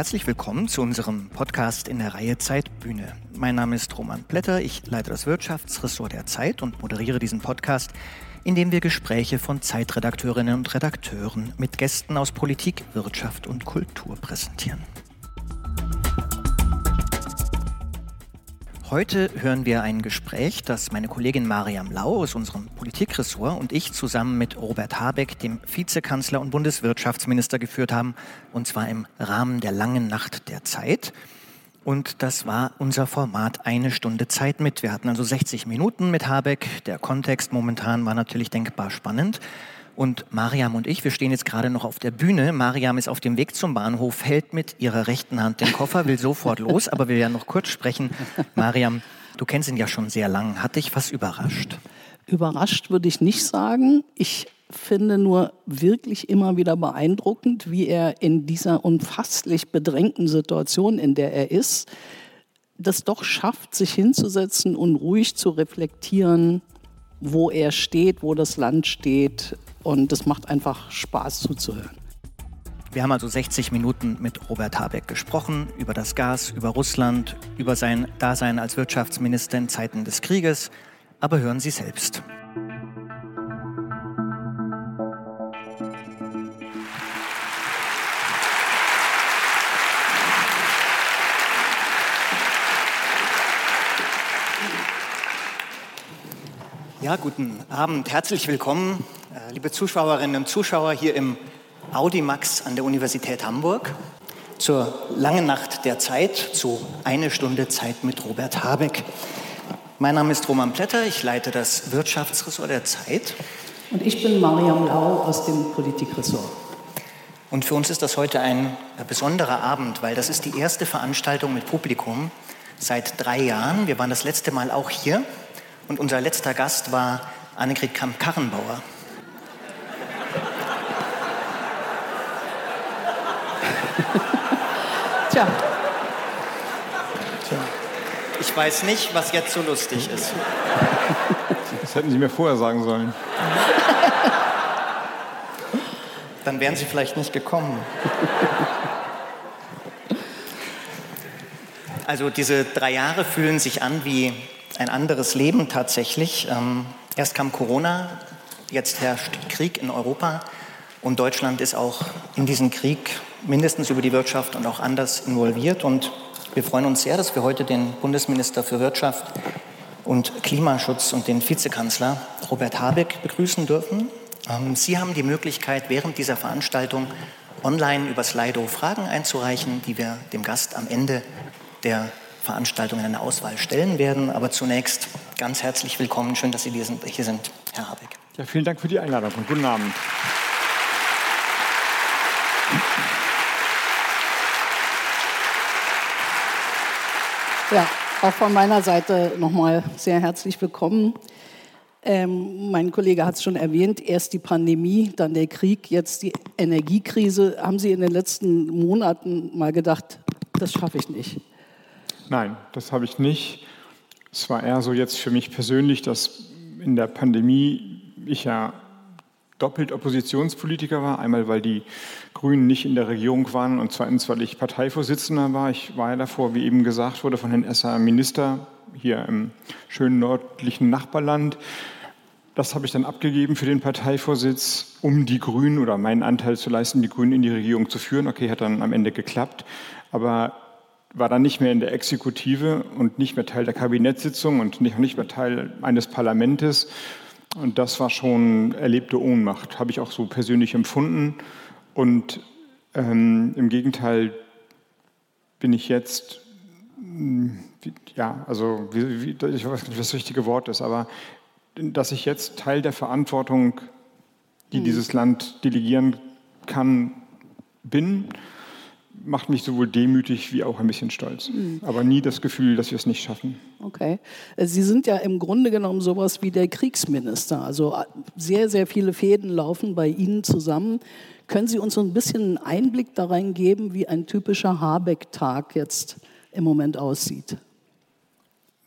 Herzlich willkommen zu unserem Podcast in der Reihe Zeitbühne. Mein Name ist Roman Blätter, ich leite das Wirtschaftsressort der Zeit und moderiere diesen Podcast, in dem wir Gespräche von Zeitredakteurinnen und Redakteuren mit Gästen aus Politik, Wirtschaft und Kultur präsentieren. Heute hören wir ein Gespräch, das meine Kollegin Mariam Lau aus unserem Politikressort und ich zusammen mit Robert Habeck, dem Vizekanzler und Bundeswirtschaftsminister, geführt haben, und zwar im Rahmen der langen Nacht der Zeit. Und das war unser Format Eine Stunde Zeit mit. Wir hatten also 60 Minuten mit Habeck. Der Kontext momentan war natürlich denkbar spannend. Und Mariam und ich, wir stehen jetzt gerade noch auf der Bühne. Mariam ist auf dem Weg zum Bahnhof, hält mit ihrer rechten Hand den Koffer, will sofort los, aber will ja noch kurz sprechen. Mariam, du kennst ihn ja schon sehr lang. Hat dich was überrascht? Überrascht würde ich nicht sagen. Ich finde nur wirklich immer wieder beeindruckend, wie er in dieser unfasslich bedrängten Situation, in der er ist, das doch schafft, sich hinzusetzen und ruhig zu reflektieren, wo er steht, wo das Land steht, und es macht einfach Spaß zuzuhören. Wir haben also 60 Minuten mit Robert Habeck gesprochen über das Gas, über Russland, über sein Dasein als Wirtschaftsminister in Zeiten des Krieges. Aber hören Sie selbst. Ja, guten Abend, herzlich willkommen liebe Zuschauerinnen und Zuschauer hier im Audimax an der Universität Hamburg zur langen Nacht der Zeit, zu Eine Stunde Zeit mit Robert Habeck. Mein Name ist Roman Plätter, ich leite das Wirtschaftsressort der Zeit. Und ich bin Mariam Lau aus dem Politikressort. Und für uns ist das heute ein besonderer Abend, weil das ist die erste Veranstaltung mit Publikum seit drei Jahren. Wir waren das letzte Mal auch hier und unser letzter Gast war Annegret Kamp-Karrenbauer. Tja. Tja. Ich weiß nicht, was jetzt so lustig ist. Das hätten Sie mir vorher sagen sollen. Dann wären Sie vielleicht nicht gekommen. Also diese drei Jahre fühlen sich an wie ein anderes Leben tatsächlich. Ähm, erst kam Corona, jetzt herrscht Krieg in Europa und Deutschland ist auch in diesen Krieg mindestens über die Wirtschaft und auch anders involviert. Und wir freuen uns sehr, dass wir heute den Bundesminister für Wirtschaft und Klimaschutz und den Vizekanzler Robert Habeck begrüßen dürfen. Ähm, Sie haben die Möglichkeit, während dieser Veranstaltung online über Slido Fragen einzureichen, die wir dem Gast am Ende der Veranstaltung in einer Auswahl stellen werden. Aber zunächst ganz herzlich willkommen. Schön, dass Sie hier sind, Herr Habeck. Ja, vielen Dank für die Einladung und guten Abend. Ja, auch von meiner Seite nochmal sehr herzlich willkommen. Ähm, mein Kollege hat es schon erwähnt, erst die Pandemie, dann der Krieg, jetzt die Energiekrise. Haben Sie in den letzten Monaten mal gedacht, das schaffe ich nicht? Nein, das habe ich nicht. Es war eher so jetzt für mich persönlich, dass in der Pandemie ich ja doppelt Oppositionspolitiker war. Einmal, weil die Grünen nicht in der Regierung waren und zweitens, weil ich Parteivorsitzender war. Ich war ja davor, wie eben gesagt wurde, von Herrn Esser Minister hier im schönen nördlichen Nachbarland. Das habe ich dann abgegeben für den Parteivorsitz, um die Grünen oder meinen Anteil zu leisten, die Grünen in die Regierung zu führen. Okay, hat dann am Ende geklappt. Aber war dann nicht mehr in der Exekutive und nicht mehr Teil der Kabinettssitzung und nicht, mehr Teil eines Parlamentes, und das war schon erlebte Ohnmacht, habe ich auch so persönlich empfunden. Und ähm, im Gegenteil bin ich jetzt, hm, ja, also wie, wie, ich weiß nicht, was das richtige Wort ist, aber dass ich jetzt Teil der Verantwortung, die mhm. dieses Land delegieren kann, bin macht mich sowohl demütig wie auch ein bisschen stolz. Mhm. Aber nie das Gefühl, dass wir es nicht schaffen. Okay. Sie sind ja im Grunde genommen sowas wie der Kriegsminister. Also äh, sehr, sehr viele Fäden laufen bei Ihnen zusammen. Können Sie uns so ein bisschen einen Einblick da rein geben, wie ein typischer Habeck-Tag jetzt im Moment aussieht?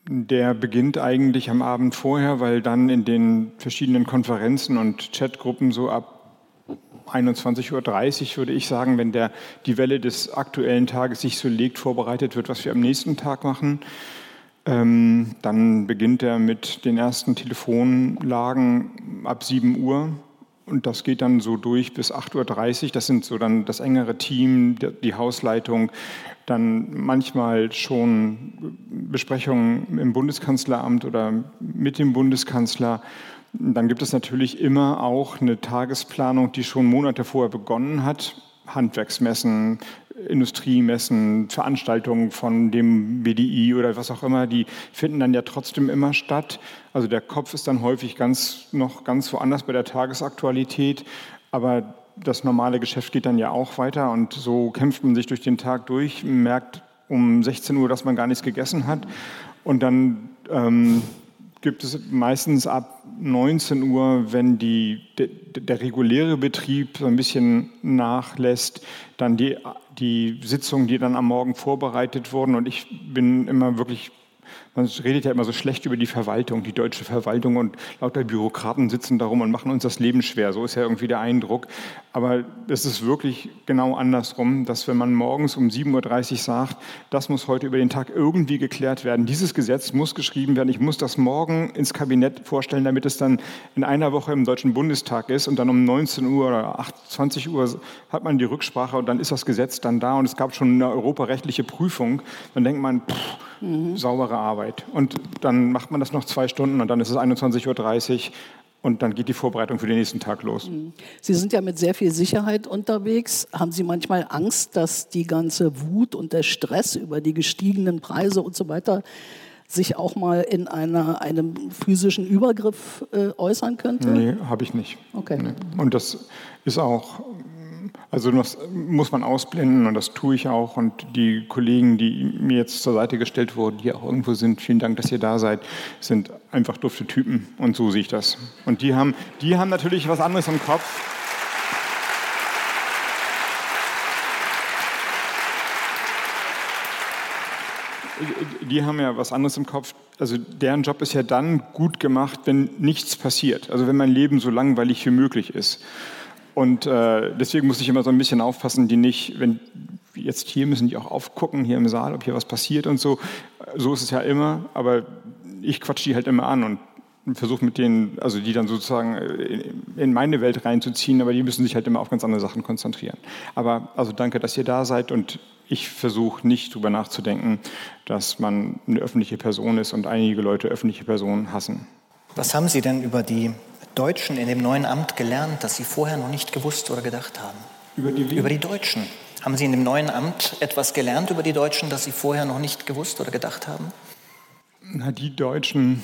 Der beginnt eigentlich am Abend vorher, weil dann in den verschiedenen Konferenzen und Chatgruppen so ab 21.30 Uhr würde ich sagen, wenn der, die Welle des aktuellen Tages sich so legt, vorbereitet wird, was wir am nächsten Tag machen. Ähm, dann beginnt er mit den ersten Telefonlagen ab 7 Uhr und das geht dann so durch bis 8.30 Uhr. Das sind so dann das engere Team, die Hausleitung, dann manchmal schon Besprechungen im Bundeskanzleramt oder mit dem Bundeskanzler. Dann gibt es natürlich immer auch eine Tagesplanung, die schon Monate vorher begonnen hat. Handwerksmessen, Industriemessen, Veranstaltungen von dem BDI oder was auch immer, die finden dann ja trotzdem immer statt. Also der Kopf ist dann häufig ganz, noch ganz woanders bei der Tagesaktualität, aber das normale Geschäft geht dann ja auch weiter und so kämpft man sich durch den Tag durch, merkt um 16 Uhr, dass man gar nichts gegessen hat und dann ähm, gibt es meistens ab 19 Uhr, wenn die, de, der reguläre Betrieb so ein bisschen nachlässt, dann die, die Sitzungen, die dann am Morgen vorbereitet wurden. Und ich bin immer wirklich man redet ja immer so schlecht über die Verwaltung, die deutsche Verwaltung und lauter Bürokraten sitzen darum und machen uns das Leben schwer. So ist ja irgendwie der Eindruck. Aber es ist wirklich genau andersrum, dass wenn man morgens um 7.30 Uhr sagt, das muss heute über den Tag irgendwie geklärt werden, dieses Gesetz muss geschrieben werden, ich muss das morgen ins Kabinett vorstellen, damit es dann in einer Woche im Deutschen Bundestag ist. Und dann um 19 Uhr oder 20 Uhr hat man die Rücksprache und dann ist das Gesetz dann da. Und es gab schon eine europarechtliche Prüfung, dann denkt man, pff, mhm. saubere Arbeit. Und dann macht man das noch zwei Stunden und dann ist es 21.30 Uhr und dann geht die Vorbereitung für den nächsten Tag los. Mhm. Sie sind ja mit sehr viel Sicherheit unterwegs. Haben Sie manchmal Angst, dass die ganze Wut und der Stress über die gestiegenen Preise und so weiter sich auch mal in einer, einem physischen Übergriff äh, äußern könnte? Nee, habe ich nicht. Okay. Nee. Und das ist auch also das muss man ausblenden und das tue ich auch. Und die Kollegen, die mir jetzt zur Seite gestellt wurden, die auch irgendwo sind, vielen Dank, dass ihr da seid, sind einfach dufte Typen. Und so sehe ich das. Und die haben, die haben natürlich was anderes im Kopf. die haben ja was anderes im Kopf. Also deren Job ist ja dann gut gemacht, wenn nichts passiert. Also wenn mein Leben so langweilig wie möglich ist. Und äh, deswegen muss ich immer so ein bisschen aufpassen, die nicht, wenn jetzt hier müssen die auch aufgucken, hier im Saal, ob hier was passiert und so. So ist es ja immer, aber ich quatsch die halt immer an und versuche mit denen, also die dann sozusagen in meine Welt reinzuziehen, aber die müssen sich halt immer auf ganz andere Sachen konzentrieren. Aber also danke, dass ihr da seid und ich versuche nicht darüber nachzudenken, dass man eine öffentliche Person ist und einige Leute öffentliche Personen hassen. Was haben Sie denn über die Deutschen in dem neuen Amt gelernt, das Sie vorher noch nicht gewusst oder gedacht haben? Über die, über die Deutschen. Haben Sie in dem neuen Amt etwas gelernt über die Deutschen, das Sie vorher noch nicht gewusst oder gedacht haben? Na, die Deutschen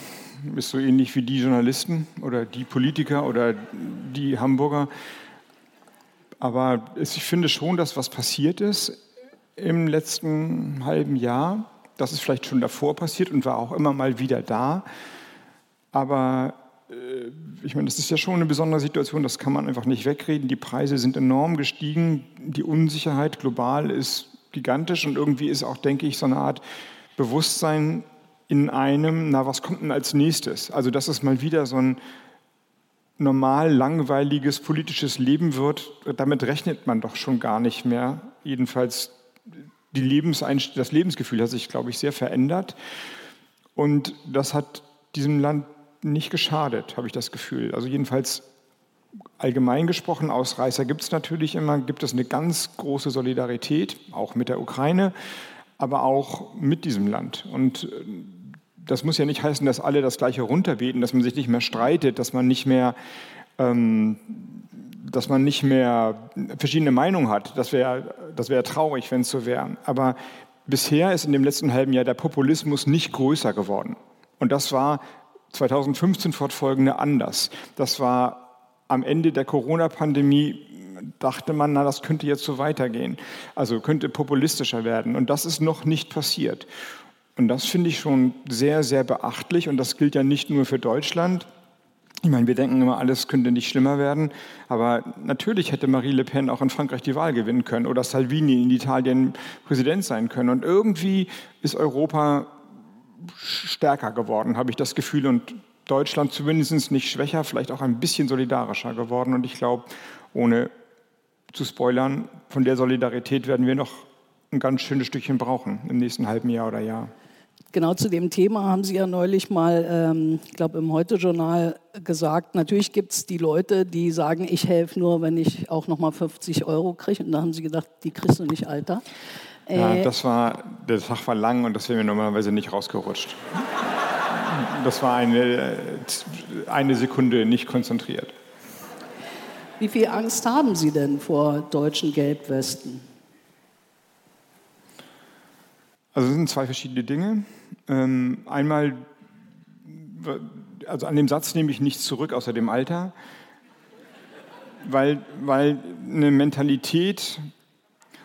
ist so ähnlich wie die Journalisten oder die Politiker oder die Hamburger. Aber ich finde schon, dass was passiert ist im letzten halben Jahr, das ist vielleicht schon davor passiert und war auch immer mal wieder da. Aber ich meine, das ist ja schon eine besondere Situation, das kann man einfach nicht wegreden. Die Preise sind enorm gestiegen, die Unsicherheit global ist gigantisch und irgendwie ist auch, denke ich, so eine Art Bewusstsein in einem, na, was kommt denn als nächstes? Also, dass es mal wieder so ein normal langweiliges politisches Leben wird, damit rechnet man doch schon gar nicht mehr. Jedenfalls die das Lebensgefühl hat sich, glaube ich, sehr verändert. Und das hat diesem Land nicht geschadet, habe ich das Gefühl. Also jedenfalls allgemein gesprochen, Ausreißer gibt es natürlich immer, gibt es eine ganz große Solidarität, auch mit der Ukraine, aber auch mit diesem Land. Und äh, das muss ja nicht heißen, dass alle das Gleiche runterbeten, dass man sich nicht mehr streitet, dass man nicht mehr, ähm, dass man nicht mehr verschiedene Meinungen hat. Das wäre das wär traurig, wenn es so wäre. Aber bisher ist in dem letzten halben Jahr der Populismus nicht größer geworden. Und das war 2015 fortfolgende anders. Das war am Ende der Corona-Pandemie dachte man, na, das könnte jetzt so weitergehen. Also könnte populistischer werden. Und das ist noch nicht passiert. Und das finde ich schon sehr, sehr beachtlich. Und das gilt ja nicht nur für Deutschland. Ich meine, wir denken immer, alles könnte nicht schlimmer werden. Aber natürlich hätte Marie Le Pen auch in Frankreich die Wahl gewinnen können oder Salvini in Italien Präsident sein können. Und irgendwie ist Europa stärker geworden, habe ich das Gefühl. Und Deutschland zumindest nicht schwächer, vielleicht auch ein bisschen solidarischer geworden. Und ich glaube, ohne zu spoilern, von der Solidarität werden wir noch ein ganz schönes Stückchen brauchen im nächsten halben Jahr oder Jahr. Genau zu dem Thema haben Sie ja neulich mal, ähm, ich glaube im Heute-Journal gesagt, natürlich gibt es die Leute, die sagen, ich helfe nur, wenn ich auch nochmal 50 Euro kriege. Und da haben Sie gedacht, die kriegst du nicht, Alter. Ja, äh, das war, der Tag war lang und das wäre mir normalerweise nicht rausgerutscht. Das war eine, eine Sekunde nicht konzentriert. Wie viel Angst haben Sie denn vor deutschen Gelbwesten? Also es sind zwei verschiedene Dinge. Ähm, einmal, also an dem Satz nehme ich nichts zurück außer dem Alter, weil, weil eine Mentalität,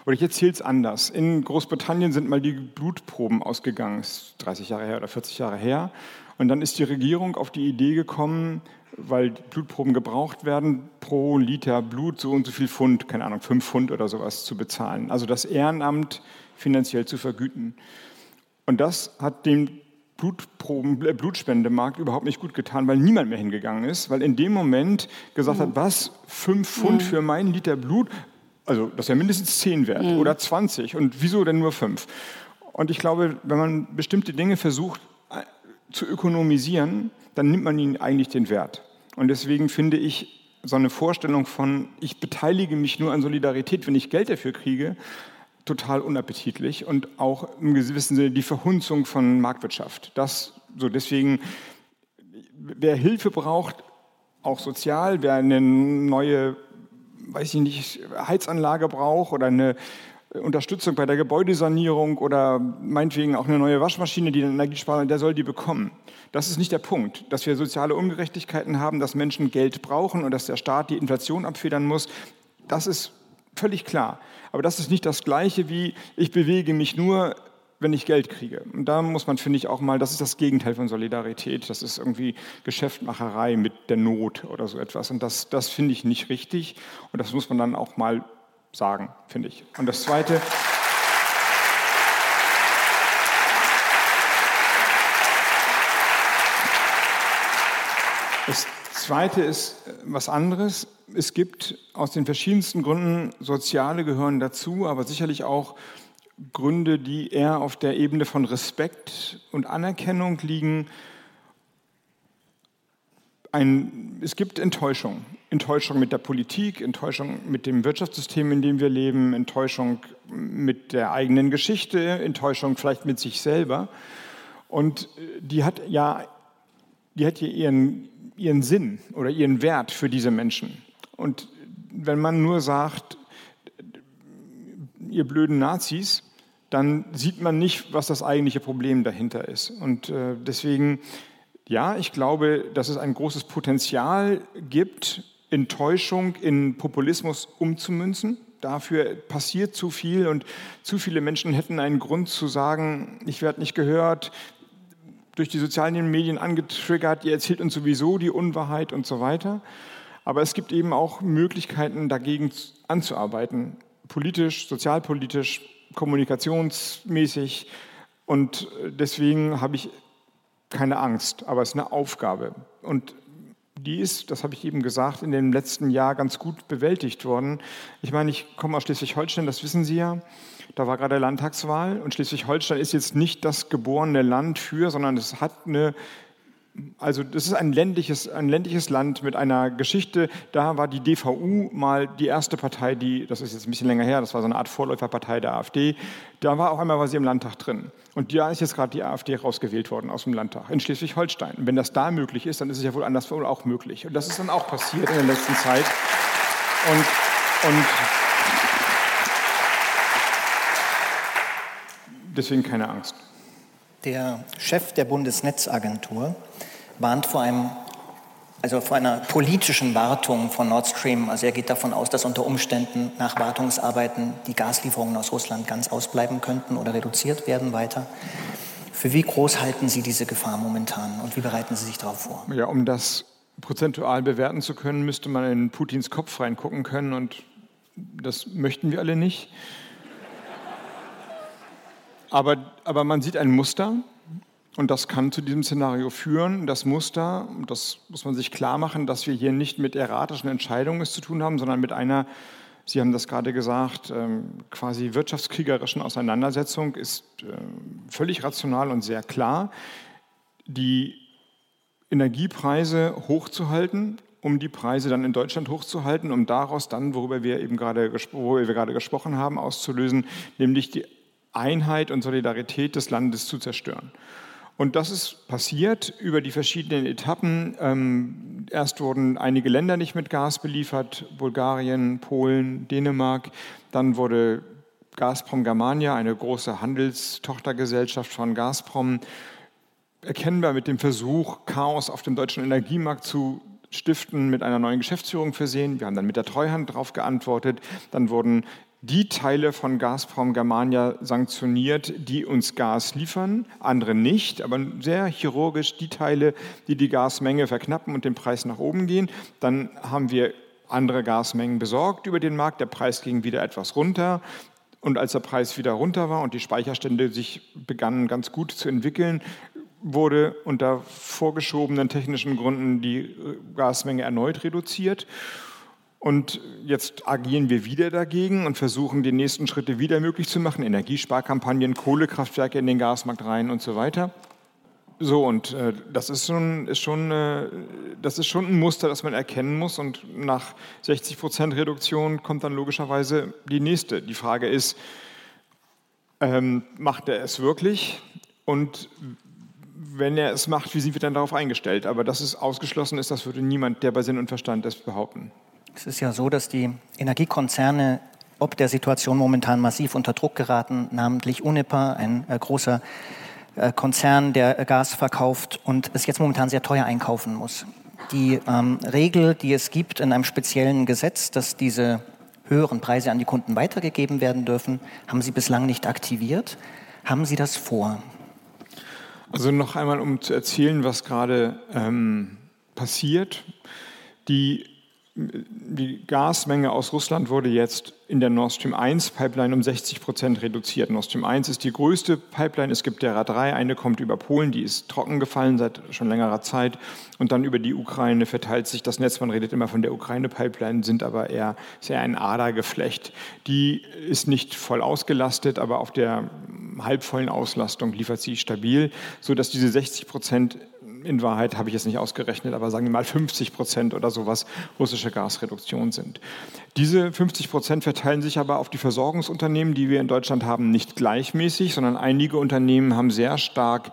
oder ich erzähle es anders. In Großbritannien sind mal die Blutproben ausgegangen, ist 30 Jahre her oder 40 Jahre her. Und dann ist die Regierung auf die Idee gekommen, weil Blutproben gebraucht werden, pro Liter Blut so und so viel Pfund, keine Ahnung, fünf Pfund oder sowas zu bezahlen. Also das Ehrenamt finanziell zu vergüten. Und das hat dem Blutproben, äh, Blutspendemarkt überhaupt nicht gut getan, weil niemand mehr hingegangen ist, weil in dem Moment gesagt mhm. hat, was, fünf Pfund mhm. für meinen Liter Blut, also das ist ja mindestens zehn wert mhm. oder 20 und wieso denn nur fünf? Und ich glaube, wenn man bestimmte Dinge versucht äh, zu ökonomisieren, dann nimmt man ihnen eigentlich den Wert. Und deswegen finde ich so eine Vorstellung von, ich beteilige mich nur an Solidarität, wenn ich Geld dafür kriege, total unappetitlich und auch im gewissen Sinne die Verhunzung von Marktwirtschaft. Das so deswegen, wer Hilfe braucht, auch sozial, wer eine neue, weiß ich nicht, Heizanlage braucht oder eine Unterstützung bei der Gebäudesanierung oder meinetwegen auch eine neue Waschmaschine, die Energie spart, der soll die bekommen. Das ist nicht der Punkt, dass wir soziale Ungerechtigkeiten haben, dass Menschen Geld brauchen und dass der Staat die Inflation abfedern muss. Das ist völlig klar. Aber das ist nicht das Gleiche wie, ich bewege mich nur, wenn ich Geld kriege. Und da muss man, finde ich, auch mal, das ist das Gegenteil von Solidarität. Das ist irgendwie Geschäftmacherei mit der Not oder so etwas. Und das, das finde ich nicht richtig. Und das muss man dann auch mal sagen, finde ich. Und das Zweite. Das Zweite ist äh, was anderes. Es gibt aus den verschiedensten Gründen, soziale gehören dazu, aber sicherlich auch Gründe, die eher auf der Ebene von Respekt und Anerkennung liegen. Ein, es gibt Enttäuschung. Enttäuschung mit der Politik, Enttäuschung mit dem Wirtschaftssystem, in dem wir leben, Enttäuschung mit der eigenen Geschichte, Enttäuschung vielleicht mit sich selber. Und äh, die hat ja, die hat ja ihren ihren Sinn oder ihren Wert für diese Menschen. Und wenn man nur sagt, ihr blöden Nazis, dann sieht man nicht, was das eigentliche Problem dahinter ist. Und äh, deswegen, ja, ich glaube, dass es ein großes Potenzial gibt, Enttäuschung in Populismus umzumünzen. Dafür passiert zu viel und zu viele Menschen hätten einen Grund zu sagen, ich werde nicht gehört, durch die sozialen Medien angetriggert, ihr erzählt uns sowieso die Unwahrheit und so weiter. Aber es gibt eben auch Möglichkeiten, dagegen anzuarbeiten, politisch, sozialpolitisch, kommunikationsmäßig. Und deswegen habe ich keine Angst, aber es ist eine Aufgabe. Und die ist, das habe ich eben gesagt, in dem letzten Jahr ganz gut bewältigt worden. Ich meine, ich komme aus Schleswig-Holstein, das wissen Sie ja. Da war gerade Landtagswahl und Schleswig-Holstein ist jetzt nicht das geborene Land für, sondern es hat eine also das ist ein ländliches, ein ländliches Land mit einer Geschichte. Da war die DVU mal die erste Partei, die, das ist jetzt ein bisschen länger her, das war so eine Art Vorläuferpartei der AfD. Da war auch einmal war sie im Landtag drin. Und da ist jetzt gerade die AfD rausgewählt worden aus dem Landtag in Schleswig-Holstein. Wenn das da möglich ist, dann ist es ja wohl anderswo auch möglich. Und das ist dann auch passiert in der letzten Zeit. Und, und deswegen keine Angst. Der Chef der Bundesnetzagentur warnt vor einem also vor einer politischen Wartung von Nord Stream. Also er geht davon aus, dass unter Umständen nach Wartungsarbeiten die Gaslieferungen aus Russland ganz ausbleiben könnten oder reduziert werden weiter. Für wie groß halten Sie diese Gefahr momentan und wie bereiten Sie sich darauf vor? Ja, um das prozentual bewerten zu können, müsste man in Putins Kopf reingucken können und das möchten wir alle nicht. Aber, aber man sieht ein Muster und das kann zu diesem Szenario führen. Das Muster, das muss man sich klar machen, dass wir hier nicht mit erratischen Entscheidungen es zu tun haben, sondern mit einer Sie haben das gerade gesagt, ähm, quasi wirtschaftskriegerischen Auseinandersetzung ist völlig rational und sehr klar. Die Energiepreise hochzuhalten, um die Preise dann in Deutschland hochzuhalten, um daraus dann, worüber wir eben gerade, worüber wir gerade gesprochen haben, auszulösen, nämlich die Einheit und Solidarität des Landes zu zerstören. Und das ist passiert über die verschiedenen Etappen. Ähm, erst wurden einige Länder nicht mit Gas beliefert, Bulgarien, Polen, Dänemark. Dann wurde Gazprom Germania, eine große Handelstochtergesellschaft von Gazprom, erkennbar mit dem Versuch, Chaos auf dem deutschen Energiemarkt zu stiften, mit einer neuen Geschäftsführung versehen. Wir haben dann mit der Treuhand darauf geantwortet. Dann wurden die Teile von Gazprom Germania sanktioniert, die uns Gas liefern, andere nicht, aber sehr chirurgisch die Teile, die die Gasmenge verknappen und den Preis nach oben gehen. Dann haben wir andere Gasmengen besorgt über den Markt, der Preis ging wieder etwas runter. Und als der Preis wieder runter war und die Speicherstände sich begannen ganz gut zu entwickeln, wurde unter vorgeschobenen technischen Gründen die Gasmenge erneut reduziert. Und jetzt agieren wir wieder dagegen und versuchen, die nächsten Schritte wieder möglich zu machen. Energiesparkampagnen, Kohlekraftwerke in den Gasmarkt rein und so weiter. So, und äh, das, ist schon, ist, schon, äh, das ist schon ein Muster, das man erkennen muss. Und nach 60 Prozent Reduktion kommt dann logischerweise die nächste. Die Frage ist, ähm, macht er es wirklich? Und wenn er es macht, wie sind wir dann darauf eingestellt? Aber dass es ausgeschlossen ist, das würde niemand, der bei Sinn und Verstand ist, behaupten. Es ist ja so, dass die Energiekonzerne ob der Situation momentan massiv unter Druck geraten, namentlich Uniper, ein äh, großer äh, Konzern, der äh, Gas verkauft und es jetzt momentan sehr teuer einkaufen muss. Die ähm, Regel, die es gibt in einem speziellen Gesetz, dass diese höheren Preise an die Kunden weitergegeben werden dürfen, haben Sie bislang nicht aktiviert. Haben Sie das vor? Also noch einmal, um zu erzählen, was gerade ähm, passiert. Die die Gasmenge aus Russland wurde jetzt in der Nord Stream 1 Pipeline um 60 Prozent reduziert. Nord Stream 1 ist die größte Pipeline. Es gibt derer drei. Eine kommt über Polen, die ist trocken gefallen seit schon längerer Zeit. Und dann über die Ukraine verteilt sich das Netz. Man redet immer von der Ukraine-Pipeline, sind aber eher sehr ein Adergeflecht. Die ist nicht voll ausgelastet, aber auf der halbvollen Auslastung liefert sie stabil, sodass diese 60 Prozent in Wahrheit habe ich jetzt nicht ausgerechnet, aber sagen wir mal 50 Prozent oder sowas russische Gasreduktion sind. Diese 50 Prozent verteilen sich aber auf die Versorgungsunternehmen, die wir in Deutschland haben, nicht gleichmäßig, sondern einige Unternehmen haben sehr stark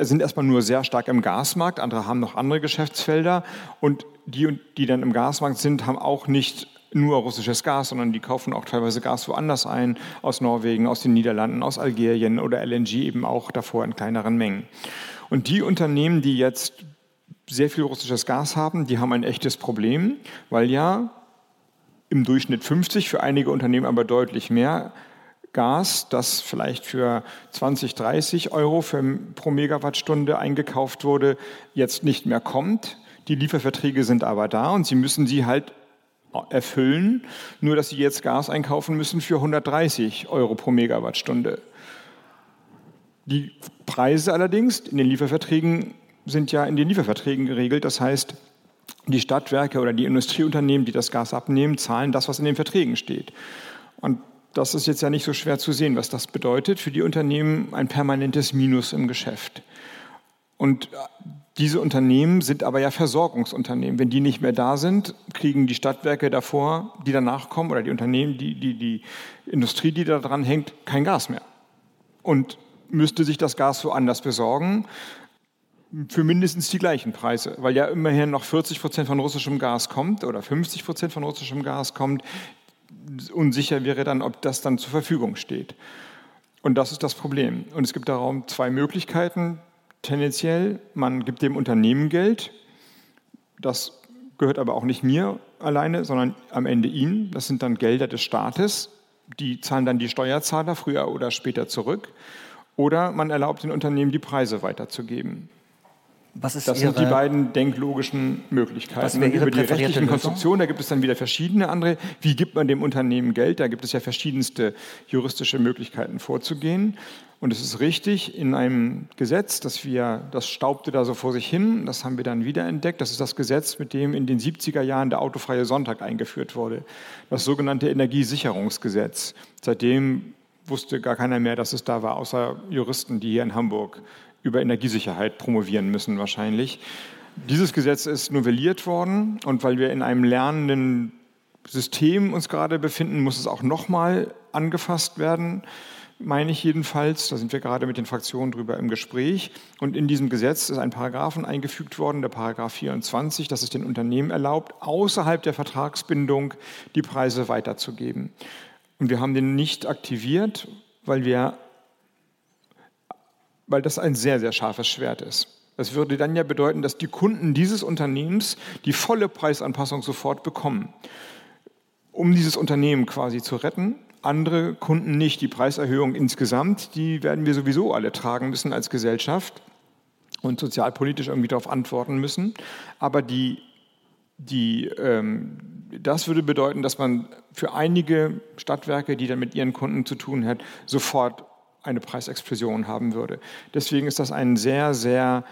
sind erstmal nur sehr stark im Gasmarkt, andere haben noch andere Geschäftsfelder und die, die dann im Gasmarkt sind, haben auch nicht nur russisches Gas, sondern die kaufen auch teilweise Gas woanders ein, aus Norwegen, aus den Niederlanden, aus Algerien oder LNG eben auch davor in kleineren Mengen. Und die Unternehmen, die jetzt sehr viel russisches Gas haben, die haben ein echtes Problem, weil ja im Durchschnitt 50, für einige Unternehmen aber deutlich mehr Gas, das vielleicht für 20, 30 Euro für, pro Megawattstunde eingekauft wurde, jetzt nicht mehr kommt. Die Lieferverträge sind aber da und sie müssen sie halt erfüllen, nur dass sie jetzt Gas einkaufen müssen für 130 Euro pro Megawattstunde. Die Preise allerdings in den Lieferverträgen sind ja in den Lieferverträgen geregelt. Das heißt, die Stadtwerke oder die Industrieunternehmen, die das Gas abnehmen, zahlen das, was in den Verträgen steht. Und das ist jetzt ja nicht so schwer zu sehen, was das bedeutet. Für die Unternehmen ein permanentes Minus im Geschäft. Und diese Unternehmen sind aber ja Versorgungsunternehmen. Wenn die nicht mehr da sind, kriegen die Stadtwerke davor, die danach kommen, oder die Unternehmen, die, die, die Industrie, die da dran hängt, kein Gas mehr. Und müsste sich das Gas woanders besorgen für mindestens die gleichen Preise, weil ja immerhin noch 40 Prozent von russischem Gas kommt oder 50 Prozent von russischem Gas kommt. Unsicher wäre dann, ob das dann zur Verfügung steht. Und das ist das Problem. Und es gibt darum zwei Möglichkeiten. Tendenziell, man gibt dem Unternehmen Geld. Das gehört aber auch nicht mir alleine, sondern am Ende Ihnen. Das sind dann Gelder des Staates. Die zahlen dann die Steuerzahler früher oder später zurück oder man erlaubt den Unternehmen, die Preise weiterzugeben. Was ist das Ihre, sind die beiden denklogischen Möglichkeiten. Ihre über die rechtlichen? Konstruktionen, da gibt es dann wieder verschiedene andere. Wie gibt man dem Unternehmen Geld? Da gibt es ja verschiedenste juristische Möglichkeiten vorzugehen. Und es ist richtig, in einem Gesetz, dass wir, das staubte da so vor sich hin, das haben wir dann wiederentdeckt, das ist das Gesetz, mit dem in den 70er Jahren der autofreie Sonntag eingeführt wurde, das sogenannte Energiesicherungsgesetz. Seitdem wusste gar keiner mehr, dass es da war, außer Juristen, die hier in Hamburg über Energiesicherheit promovieren müssen wahrscheinlich. Dieses Gesetz ist novelliert worden und weil wir in einem lernenden System uns gerade befinden, muss es auch nochmal angefasst werden, meine ich jedenfalls. Da sind wir gerade mit den Fraktionen drüber im Gespräch. Und in diesem Gesetz ist ein Paragraphen eingefügt worden, der Paragraph 24, dass es den Unternehmen erlaubt, außerhalb der Vertragsbindung die Preise weiterzugeben. Und wir haben den nicht aktiviert, weil wir weil das ein sehr, sehr scharfes Schwert ist. Das würde dann ja bedeuten, dass die Kunden dieses Unternehmens die volle Preisanpassung sofort bekommen. Um dieses Unternehmen quasi zu retten, andere Kunden nicht. Die Preiserhöhung insgesamt, die werden wir sowieso alle tragen müssen als Gesellschaft und sozialpolitisch irgendwie darauf antworten müssen. Aber die, die, ähm, das würde bedeuten, dass man für einige Stadtwerke, die dann mit ihren Kunden zu tun hat, sofort eine Preisexplosion haben würde. Deswegen ist das ein sehr, sehr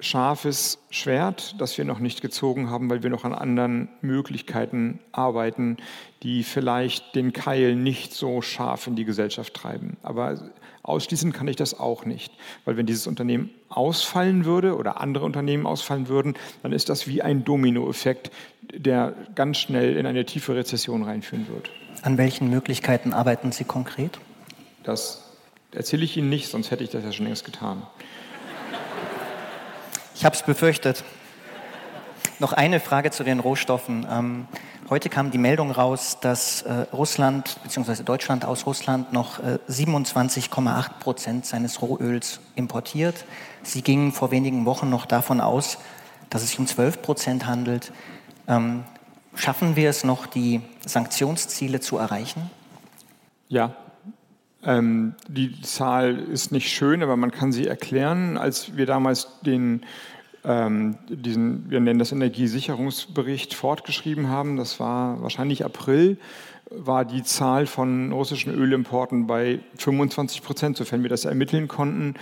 scharfes Schwert, das wir noch nicht gezogen haben, weil wir noch an anderen Möglichkeiten arbeiten, die vielleicht den Keil nicht so scharf in die Gesellschaft treiben. Aber ausschließen kann ich das auch nicht, weil wenn dieses Unternehmen ausfallen würde oder andere Unternehmen ausfallen würden, dann ist das wie ein Dominoeffekt, der ganz schnell in eine tiefe Rezession reinführen wird. An welchen Möglichkeiten arbeiten Sie konkret? Das erzähle ich Ihnen nicht, sonst hätte ich das ja schon längst getan. Ich habe es befürchtet. Noch eine Frage zu den Rohstoffen. Heute kam die Meldung raus, dass äh, Russland bzw. Deutschland aus Russland noch äh, 27,8 Prozent seines Rohöls importiert. Sie gingen vor wenigen Wochen noch davon aus, dass es sich um 12 Prozent handelt. Ähm, schaffen wir es noch, die Sanktionsziele zu erreichen? Ja, ähm, die Zahl ist nicht schön, aber man kann sie erklären. Als wir damals den, ähm, diesen, wir nennen das Energiesicherungsbericht, fortgeschrieben haben, das war wahrscheinlich April, war die Zahl von russischen Ölimporten bei 25 Prozent, sofern wir das ermitteln konnten.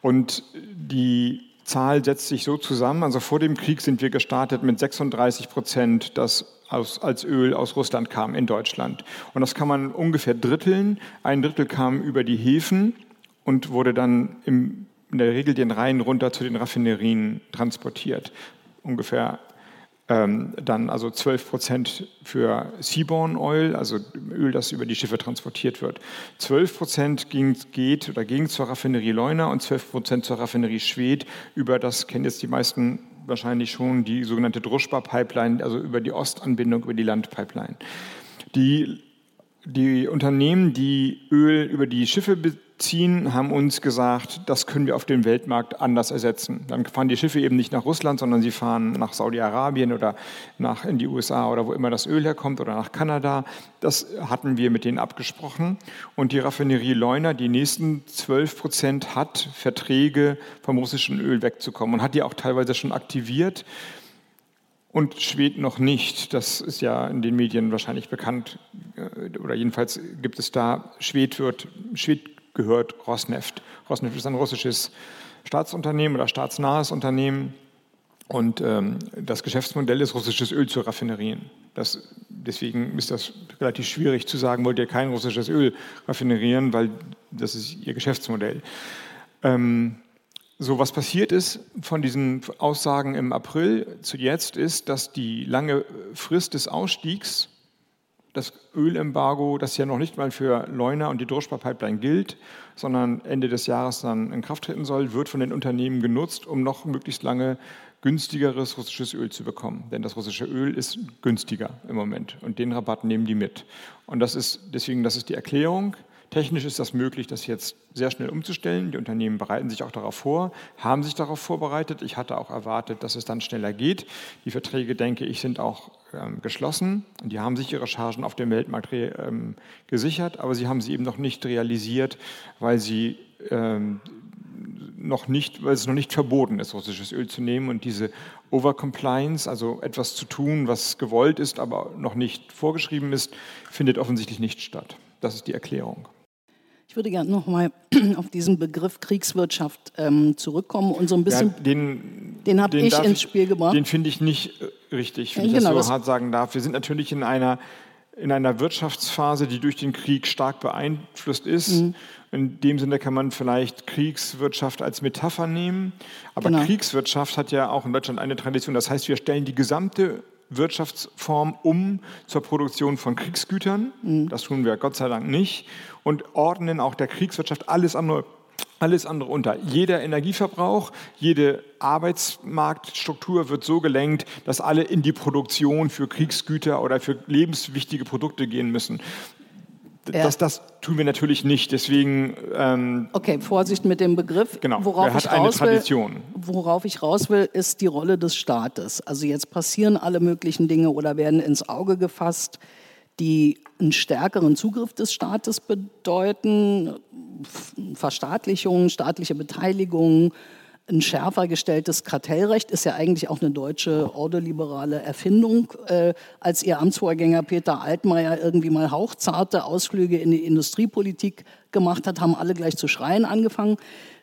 Und die Zahl setzt sich so zusammen. Also vor dem Krieg sind wir gestartet mit 36 Prozent, das aus, als Öl aus Russland kam in Deutschland. Und das kann man ungefähr dritteln. Ein Drittel kam über die Häfen und wurde dann im, in der Regel den Rhein runter zu den Raffinerien transportiert. Ungefähr ähm, dann also 12 Prozent für Seaborne Oil, also Öl, das über die Schiffe transportiert wird. 12 Prozent ging, geht oder ging zur Raffinerie Leuna und 12 Prozent zur Raffinerie Schwedt. Über das kennen jetzt die meisten wahrscheinlich schon die sogenannte Druschba-Pipeline, also über die Ostanbindung, über die Landpipeline. Die, die Unternehmen, die Öl über die Schiffe beziehen, haben uns gesagt, das können wir auf dem Weltmarkt anders ersetzen. Dann fahren die Schiffe eben nicht nach Russland, sondern sie fahren nach Saudi-Arabien oder nach in die USA oder wo immer das Öl herkommt oder nach Kanada. Das hatten wir mit denen abgesprochen. Und die Raffinerie Leuna, die nächsten 12 Prozent, hat Verträge vom russischen Öl wegzukommen und hat die auch teilweise schon aktiviert. Und Schwed noch nicht. Das ist ja in den Medien wahrscheinlich bekannt. äh, Oder jedenfalls gibt es da, Schwed wird, Schwed gehört Rosneft. Rosneft ist ein russisches Staatsunternehmen oder staatsnahes Unternehmen. Und ähm, das Geschäftsmodell ist, russisches Öl zu raffinerieren. Das, deswegen ist das relativ schwierig zu sagen, wollt ihr kein russisches Öl raffinerieren, weil das ist ihr Geschäftsmodell. Ähm, so, was passiert ist von diesen Aussagen im April zu jetzt, ist, dass die lange Frist des Ausstiegs das Ölembargo, das ja noch nicht mal für Leuna und die Druschba-Pipeline gilt, sondern Ende des Jahres dann in Kraft treten soll, wird von den Unternehmen genutzt, um noch möglichst lange günstigeres russisches Öl zu bekommen. Denn das russische Öl ist günstiger im Moment und den Rabatt nehmen die mit. Und das ist deswegen, das ist die Erklärung. Technisch ist das möglich, das jetzt sehr schnell umzustellen. Die Unternehmen bereiten sich auch darauf vor, haben sich darauf vorbereitet. Ich hatte auch erwartet, dass es dann schneller geht. Die Verträge, denke ich, sind auch ähm, geschlossen die haben sich ihre Chargen auf dem Weltmarkt ähm, gesichert, aber sie haben sie eben noch nicht realisiert, weil sie ähm, noch nicht, weil es noch nicht verboten ist, russisches Öl zu nehmen und diese Overcompliance, also etwas zu tun, was gewollt ist, aber noch nicht vorgeschrieben ist, findet offensichtlich nicht statt. Das ist die Erklärung. Ich würde gerne noch mal auf diesen Begriff Kriegswirtschaft ähm, zurückkommen und so ein bisschen. Ja, den den habe ich ins Spiel gebracht. Den finde ich nicht äh, richtig, wenn ja, ich genau, das so hart sagen darf. Wir sind natürlich in einer, in einer Wirtschaftsphase, die durch den Krieg stark beeinflusst ist. Mhm. In dem Sinne kann man vielleicht Kriegswirtschaft als Metapher nehmen. Aber genau. Kriegswirtschaft hat ja auch in Deutschland eine Tradition. Das heißt, wir stellen die gesamte Wirtschaftsform um zur Produktion von Kriegsgütern. Mhm. Das tun wir Gott sei Dank nicht. Und ordnen auch der Kriegswirtschaft alles andere, alles andere unter. Jeder Energieverbrauch, jede Arbeitsmarktstruktur wird so gelenkt, dass alle in die Produktion für Kriegsgüter oder für lebenswichtige Produkte gehen müssen. Ja. Das, das, tun wir natürlich nicht. Deswegen. Ähm, okay, Vorsicht mit dem Begriff. Genau. Worauf er hat ich eine Tradition. Will, worauf ich raus will, ist die Rolle des Staates. Also jetzt passieren alle möglichen Dinge oder werden ins Auge gefasst, die einen stärkeren Zugriff des Staates bedeuten, Verstaatlichung, staatliche Beteiligung, ein schärfer gestelltes Kartellrecht ist ja eigentlich auch eine deutsche ordoliberale Erfindung. Äh, als ihr Amtsvorgänger Peter Altmaier irgendwie mal hauchzarte Ausflüge in die Industriepolitik gemacht hat, haben alle gleich zu schreien angefangen.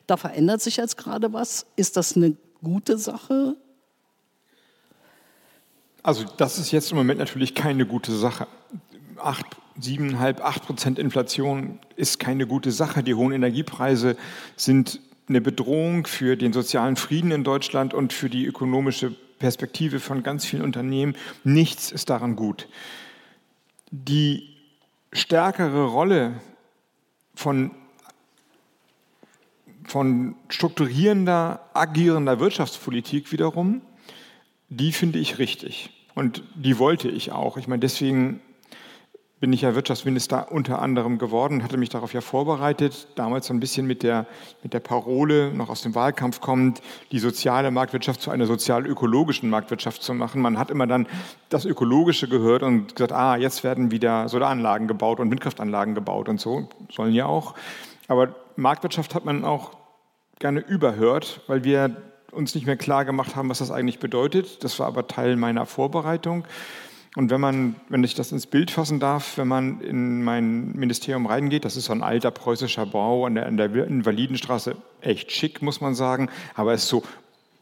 Da verändert sich jetzt gerade was. Ist das eine gute Sache? Also das ist jetzt im Moment natürlich keine gute Sache. Acht, siebeneinhalb, acht Prozent Inflation ist keine gute Sache. Die hohen Energiepreise sind eine Bedrohung für den sozialen Frieden in Deutschland und für die ökonomische Perspektive von ganz vielen Unternehmen. Nichts ist daran gut. Die stärkere Rolle von, von strukturierender, agierender Wirtschaftspolitik wiederum, die finde ich richtig. Und die wollte ich auch. Ich meine, deswegen bin ich ja Wirtschaftsminister unter anderem geworden, hatte mich darauf ja vorbereitet, damals so ein bisschen mit der, mit der Parole, noch aus dem Wahlkampf kommend, die soziale Marktwirtschaft zu einer sozial-ökologischen Marktwirtschaft zu machen. Man hat immer dann das Ökologische gehört und gesagt, ah, jetzt werden wieder Solaranlagen gebaut und Windkraftanlagen gebaut und so, sollen ja auch. Aber Marktwirtschaft hat man auch gerne überhört, weil wir uns nicht mehr klar gemacht haben, was das eigentlich bedeutet. Das war aber Teil meiner Vorbereitung. Und wenn man, wenn ich das ins Bild fassen darf, wenn man in mein Ministerium reingeht, das ist so ein alter preußischer Bau an der, an der Invalidenstraße, echt schick, muss man sagen, aber es ist so,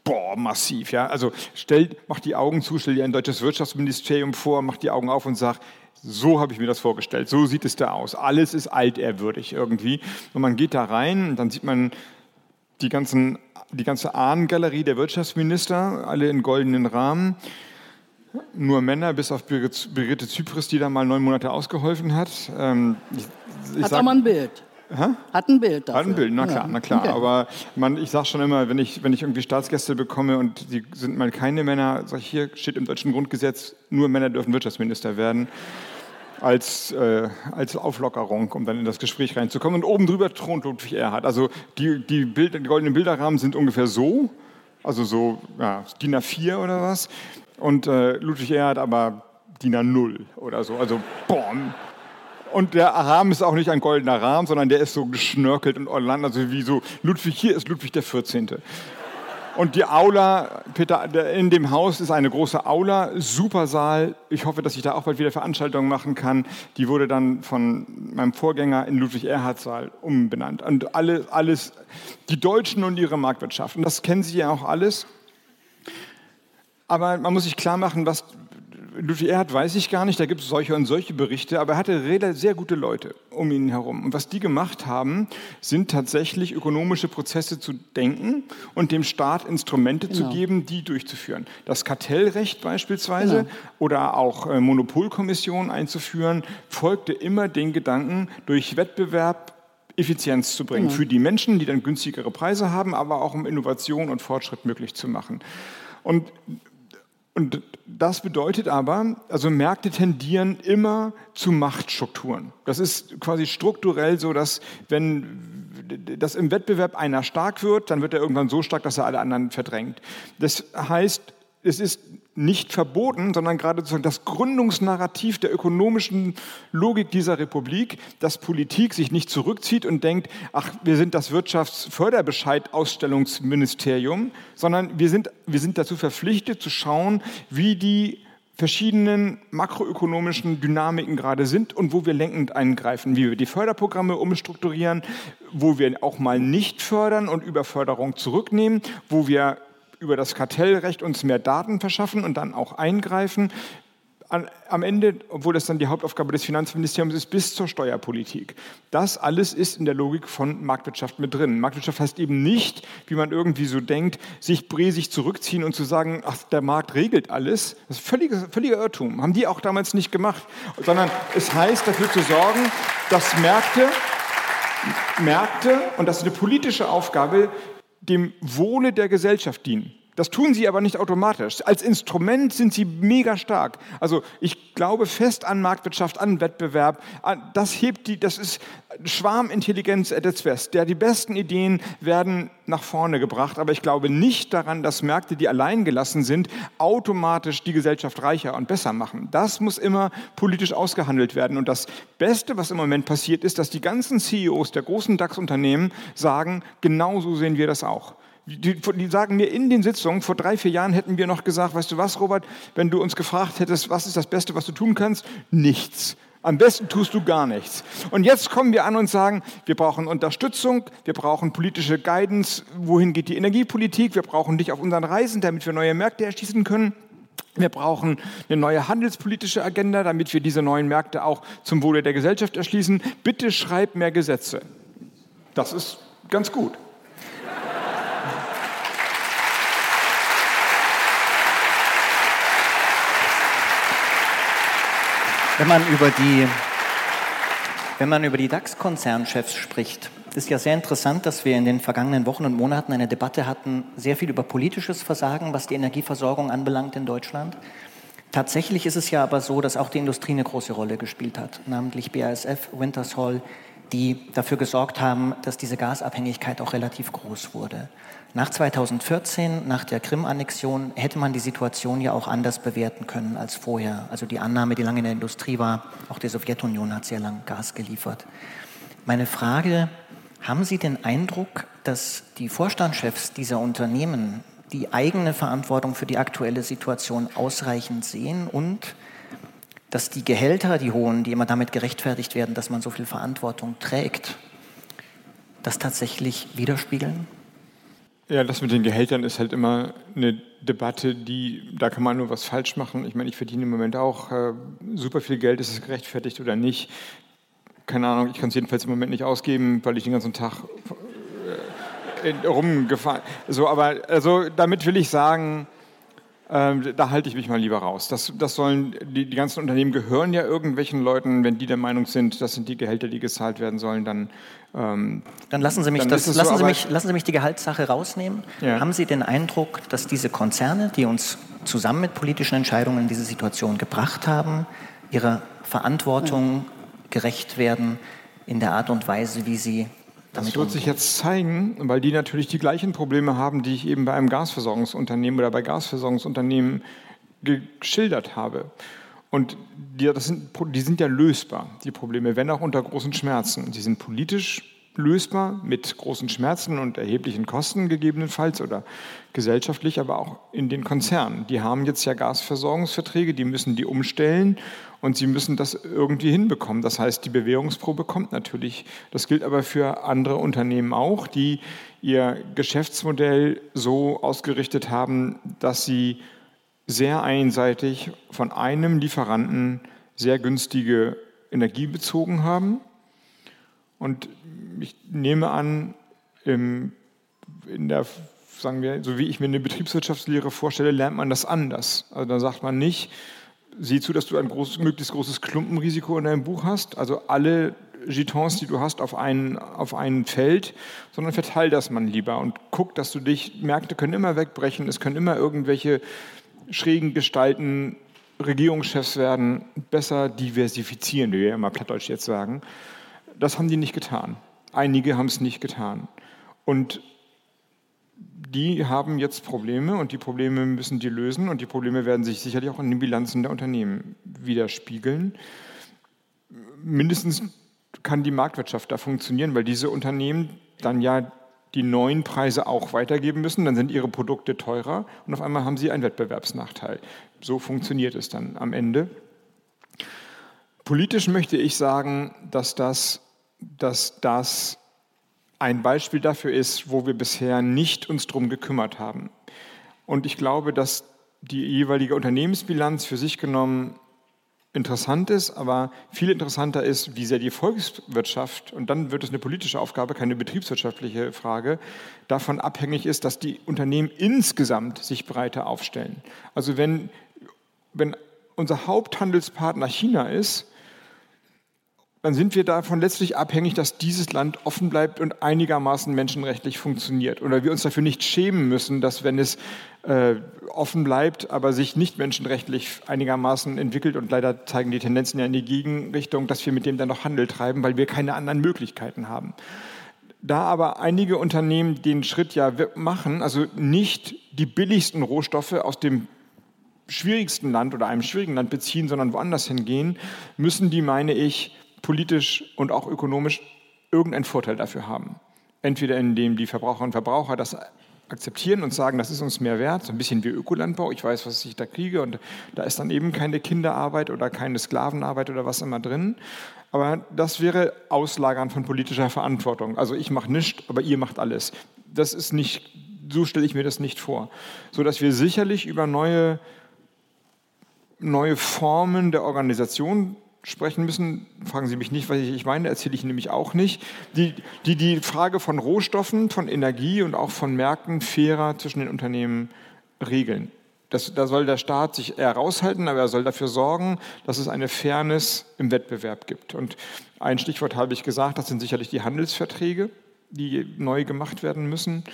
boah, massiv, ja. Also stellt, macht die Augen zu, stellt dir ein deutsches Wirtschaftsministerium vor, macht die Augen auf und sagt, so habe ich mir das vorgestellt, so sieht es da aus. Alles ist altehrwürdig irgendwie. Und man geht da rein dann sieht man die, ganzen, die ganze Ahnengalerie der Wirtschaftsminister, alle in goldenen Rahmen nur Männer, bis auf Brigitte Zypris, die da mal neun Monate ausgeholfen hat. Ähm, ich, ich hat sag, mal ein Bild. Hä? Hat ein Bild dafür. Hat ein Bild, na klar, ja. na klar. Okay. Aber man, ich sage schon immer, wenn ich, wenn ich irgendwie Staatsgäste bekomme und die sind mal keine Männer, sage ich, hier steht im deutschen Grundgesetz, nur Männer dürfen Wirtschaftsminister werden. Als, äh, als Auflockerung, um dann in das Gespräch reinzukommen. Und oben drüber thront Ludwig Erhard. Also die, die, Bild, die goldenen Bilderrahmen sind ungefähr so, also so ja, DIN A4 oder was. Und äh, Ludwig Erhard aber DIN A0 oder so. Also, boom. Und der Rahmen ist auch nicht ein goldener Rahmen, sondern der ist so geschnörkelt und online, also wie so, Ludwig, hier ist Ludwig der 14. Und die Aula, Peter, in dem Haus ist eine große Aula, super Saal. Ich hoffe, dass ich da auch bald wieder Veranstaltungen machen kann. Die wurde dann von meinem Vorgänger in Ludwig Erhard Saal umbenannt. Und alle, alles, die Deutschen und ihre Marktwirtschaft. Und das kennen Sie ja auch alles. Aber man muss sich klar machen, was Ludwig Erhard weiß ich gar nicht, da gibt es solche und solche Berichte, aber er hatte sehr gute Leute um ihn herum. Und was die gemacht haben, sind tatsächlich ökonomische Prozesse zu denken und dem Staat Instrumente genau. zu geben, die durchzuführen. Das Kartellrecht beispielsweise genau. oder auch äh, Monopolkommissionen einzuführen, folgte immer den Gedanken, durch Wettbewerb Effizienz zu bringen genau. für die Menschen, die dann günstigere Preise haben, aber auch um Innovation und Fortschritt möglich zu machen. Und und das bedeutet aber, also Märkte tendieren immer zu Machtstrukturen. Das ist quasi strukturell so, dass wenn das im Wettbewerb einer stark wird, dann wird er irgendwann so stark, dass er alle anderen verdrängt. Das heißt, es ist nicht verboten, sondern gerade sozusagen das Gründungsnarrativ der ökonomischen Logik dieser Republik, dass Politik sich nicht zurückzieht und denkt, ach, wir sind das Wirtschaftsförderbescheid-Ausstellungsministerium, sondern wir sind, wir sind dazu verpflichtet zu schauen, wie die verschiedenen makroökonomischen Dynamiken gerade sind und wo wir lenkend eingreifen, wie wir die Förderprogramme umstrukturieren, wo wir auch mal nicht fördern und über Förderung zurücknehmen, wo wir über das Kartellrecht uns mehr Daten verschaffen und dann auch eingreifen. am Ende, obwohl das dann die Hauptaufgabe des Finanzministeriums ist, bis zur Steuerpolitik. Das alles ist in der Logik von Marktwirtschaft mit drin. Marktwirtschaft heißt eben nicht, wie man irgendwie so denkt, sich bresig zurückziehen und zu sagen, ach, der Markt regelt alles. Das ist völliger, völliger Irrtum. Haben die auch damals nicht gemacht. Sondern es heißt, dafür zu sorgen, dass Märkte, Märkte, und das ist eine politische Aufgabe, dem Wohle der Gesellschaft dienen. Das tun sie aber nicht automatisch. Als Instrument sind sie mega stark. Also ich glaube fest an Marktwirtschaft, an Wettbewerb. Das hebt die, das ist Schwarmintelligenz at its best. Der, die besten Ideen werden nach vorne gebracht, aber ich glaube nicht daran, dass Märkte, die allein gelassen sind, automatisch die Gesellschaft reicher und besser machen. Das muss immer politisch ausgehandelt werden. Und das Beste, was im Moment passiert, ist, dass die ganzen CEOs der großen DAX-Unternehmen sagen, genau so sehen wir das auch. Die, die, sagen mir in den Sitzungen, vor drei, vier Jahren hätten wir noch gesagt, weißt du was, Robert, wenn du uns gefragt hättest, was ist das Beste, was du tun kannst? Nichts. Am besten tust du gar nichts. Und jetzt kommen wir an und sagen, wir brauchen Unterstützung, wir brauchen politische Guidance, wohin geht die Energiepolitik, wir brauchen dich auf unseren Reisen, damit wir neue Märkte erschließen können. Wir brauchen eine neue handelspolitische Agenda, damit wir diese neuen Märkte auch zum Wohle der Gesellschaft erschließen. Bitte schreib mehr Gesetze. Das ist ganz gut. Wenn man über die, wenn man über die DAX-Konzernchefs spricht, ist ja sehr interessant, dass wir in den vergangenen Wochen und Monaten eine Debatte hatten, sehr viel über politisches Versagen, was die Energieversorgung anbelangt in Deutschland. Tatsächlich ist es ja aber so, dass auch die Industrie eine große Rolle gespielt hat, namentlich BASF, Wintershall, die dafür gesorgt haben, dass diese Gasabhängigkeit auch relativ groß wurde. Nach 2014, nach der Krim-Annexion, hätte man die Situation ja auch anders bewerten können als vorher. Also die Annahme, die lange in der Industrie war, auch die Sowjetunion hat sehr lang Gas geliefert. Meine Frage, haben Sie den Eindruck, dass die Vorstandschefs dieser Unternehmen die eigene Verantwortung für die aktuelle Situation ausreichend sehen und dass die Gehälter, die hohen, die immer damit gerechtfertigt werden, dass man so viel Verantwortung trägt, das tatsächlich widerspiegeln? Ja, das mit den Gehältern ist halt immer eine Debatte, die, da kann man nur was falsch machen. Ich meine, ich verdiene im Moment auch äh, super viel Geld, ist es gerechtfertigt oder nicht? Keine Ahnung, ich kann es jedenfalls im Moment nicht ausgeben, weil ich den ganzen Tag äh, rumgefahren. So, aber also damit will ich sagen, ähm, da halte ich mich mal lieber raus. Das, das sollen, die, die, ganzen Unternehmen gehören ja irgendwelchen Leuten. Wenn die der Meinung sind, das sind die Gehälter, die gezahlt werden sollen, dann. Ähm, dann lassen Sie mich, das, lassen, so, Sie mich lassen Sie mich die Gehaltssache rausnehmen. Ja. Haben Sie den Eindruck, dass diese Konzerne, die uns zusammen mit politischen Entscheidungen in diese Situation gebracht haben, ihrer Verantwortung gerecht werden in der Art und Weise, wie sie das wird sich jetzt zeigen, weil die natürlich die gleichen Probleme haben, die ich eben bei einem Gasversorgungsunternehmen oder bei Gasversorgungsunternehmen geschildert habe. Und die, sind, die sind ja lösbar, die Probleme, wenn auch unter großen Schmerzen. Sie sind politisch lösbar mit großen Schmerzen und erheblichen Kosten gegebenenfalls oder gesellschaftlich, aber auch in den Konzernen. Die haben jetzt ja Gasversorgungsverträge, die müssen die umstellen und sie müssen das irgendwie hinbekommen. Das heißt, die Bewährungsprobe kommt natürlich. Das gilt aber für andere Unternehmen auch, die ihr Geschäftsmodell so ausgerichtet haben, dass sie sehr einseitig von einem Lieferanten sehr günstige Energie bezogen haben. Und ich nehme an, in der, sagen wir, so wie ich mir eine Betriebswirtschaftslehre vorstelle, lernt man das anders. Also da sagt man nicht, sieh zu, dass du ein groß, möglichst großes Klumpenrisiko in deinem Buch hast, also alle Jetons, die du hast, auf ein, auf ein Feld, sondern verteil das man lieber und guck, dass du dich, Märkte können immer wegbrechen, es können immer irgendwelche schrägen Gestalten Regierungschefs werden, besser diversifizieren, wie wir immer plattdeutsch jetzt sagen. Das haben die nicht getan. Einige haben es nicht getan. Und die haben jetzt Probleme und die Probleme müssen die lösen und die Probleme werden sich sicherlich auch in den Bilanzen der Unternehmen widerspiegeln. Mindestens kann die Marktwirtschaft da funktionieren, weil diese Unternehmen dann ja die neuen Preise auch weitergeben müssen, dann sind ihre Produkte teurer und auf einmal haben sie einen Wettbewerbsnachteil. So funktioniert es dann am Ende. Politisch möchte ich sagen, dass das, dass das ein Beispiel dafür ist, wo wir bisher nicht uns drum gekümmert haben. Und ich glaube, dass die jeweilige Unternehmensbilanz für sich genommen interessant ist, aber viel interessanter ist, wie sehr die Volkswirtschaft, und dann wird es eine politische Aufgabe, keine betriebswirtschaftliche Frage, davon abhängig ist, dass die Unternehmen insgesamt sich breiter aufstellen. Also wenn, wenn unser Haupthandelspartner China ist, dann sind wir davon letztlich abhängig, dass dieses Land offen bleibt und einigermaßen menschenrechtlich funktioniert. Oder wir uns dafür nicht schämen müssen, dass wenn es äh, offen bleibt, aber sich nicht menschenrechtlich einigermaßen entwickelt und leider zeigen die Tendenzen ja in die Gegenrichtung, dass wir mit dem dann noch Handel treiben, weil wir keine anderen Möglichkeiten haben. Da aber einige Unternehmen den Schritt ja machen, also nicht die billigsten Rohstoffe aus dem schwierigsten Land oder einem schwierigen Land beziehen, sondern woanders hingehen, müssen die, meine ich, politisch und auch ökonomisch irgendeinen Vorteil dafür haben. Entweder indem die Verbraucherinnen und Verbraucher das akzeptieren und sagen, das ist uns mehr wert, so ein bisschen wie Ökolandbau, ich weiß, was ich da kriege und da ist dann eben keine Kinderarbeit oder keine Sklavenarbeit oder was immer drin. Aber das wäre Auslagern von politischer Verantwortung. Also ich mache nichts, aber ihr macht alles. Das ist nicht, so stelle ich mir das nicht vor. So dass wir sicherlich über neue, neue Formen der Organisation sprechen müssen, fragen Sie mich nicht, was ich meine, erzähle ich nämlich auch nicht, die, die die Frage von Rohstoffen, von Energie und auch von Märkten fairer zwischen den Unternehmen regeln. Das, da soll der Staat sich eher raushalten, aber er soll dafür sorgen, dass es eine Fairness im Wettbewerb gibt. Und ein Stichwort habe ich gesagt, das sind sicherlich die Handelsverträge, die neu gemacht werden müssen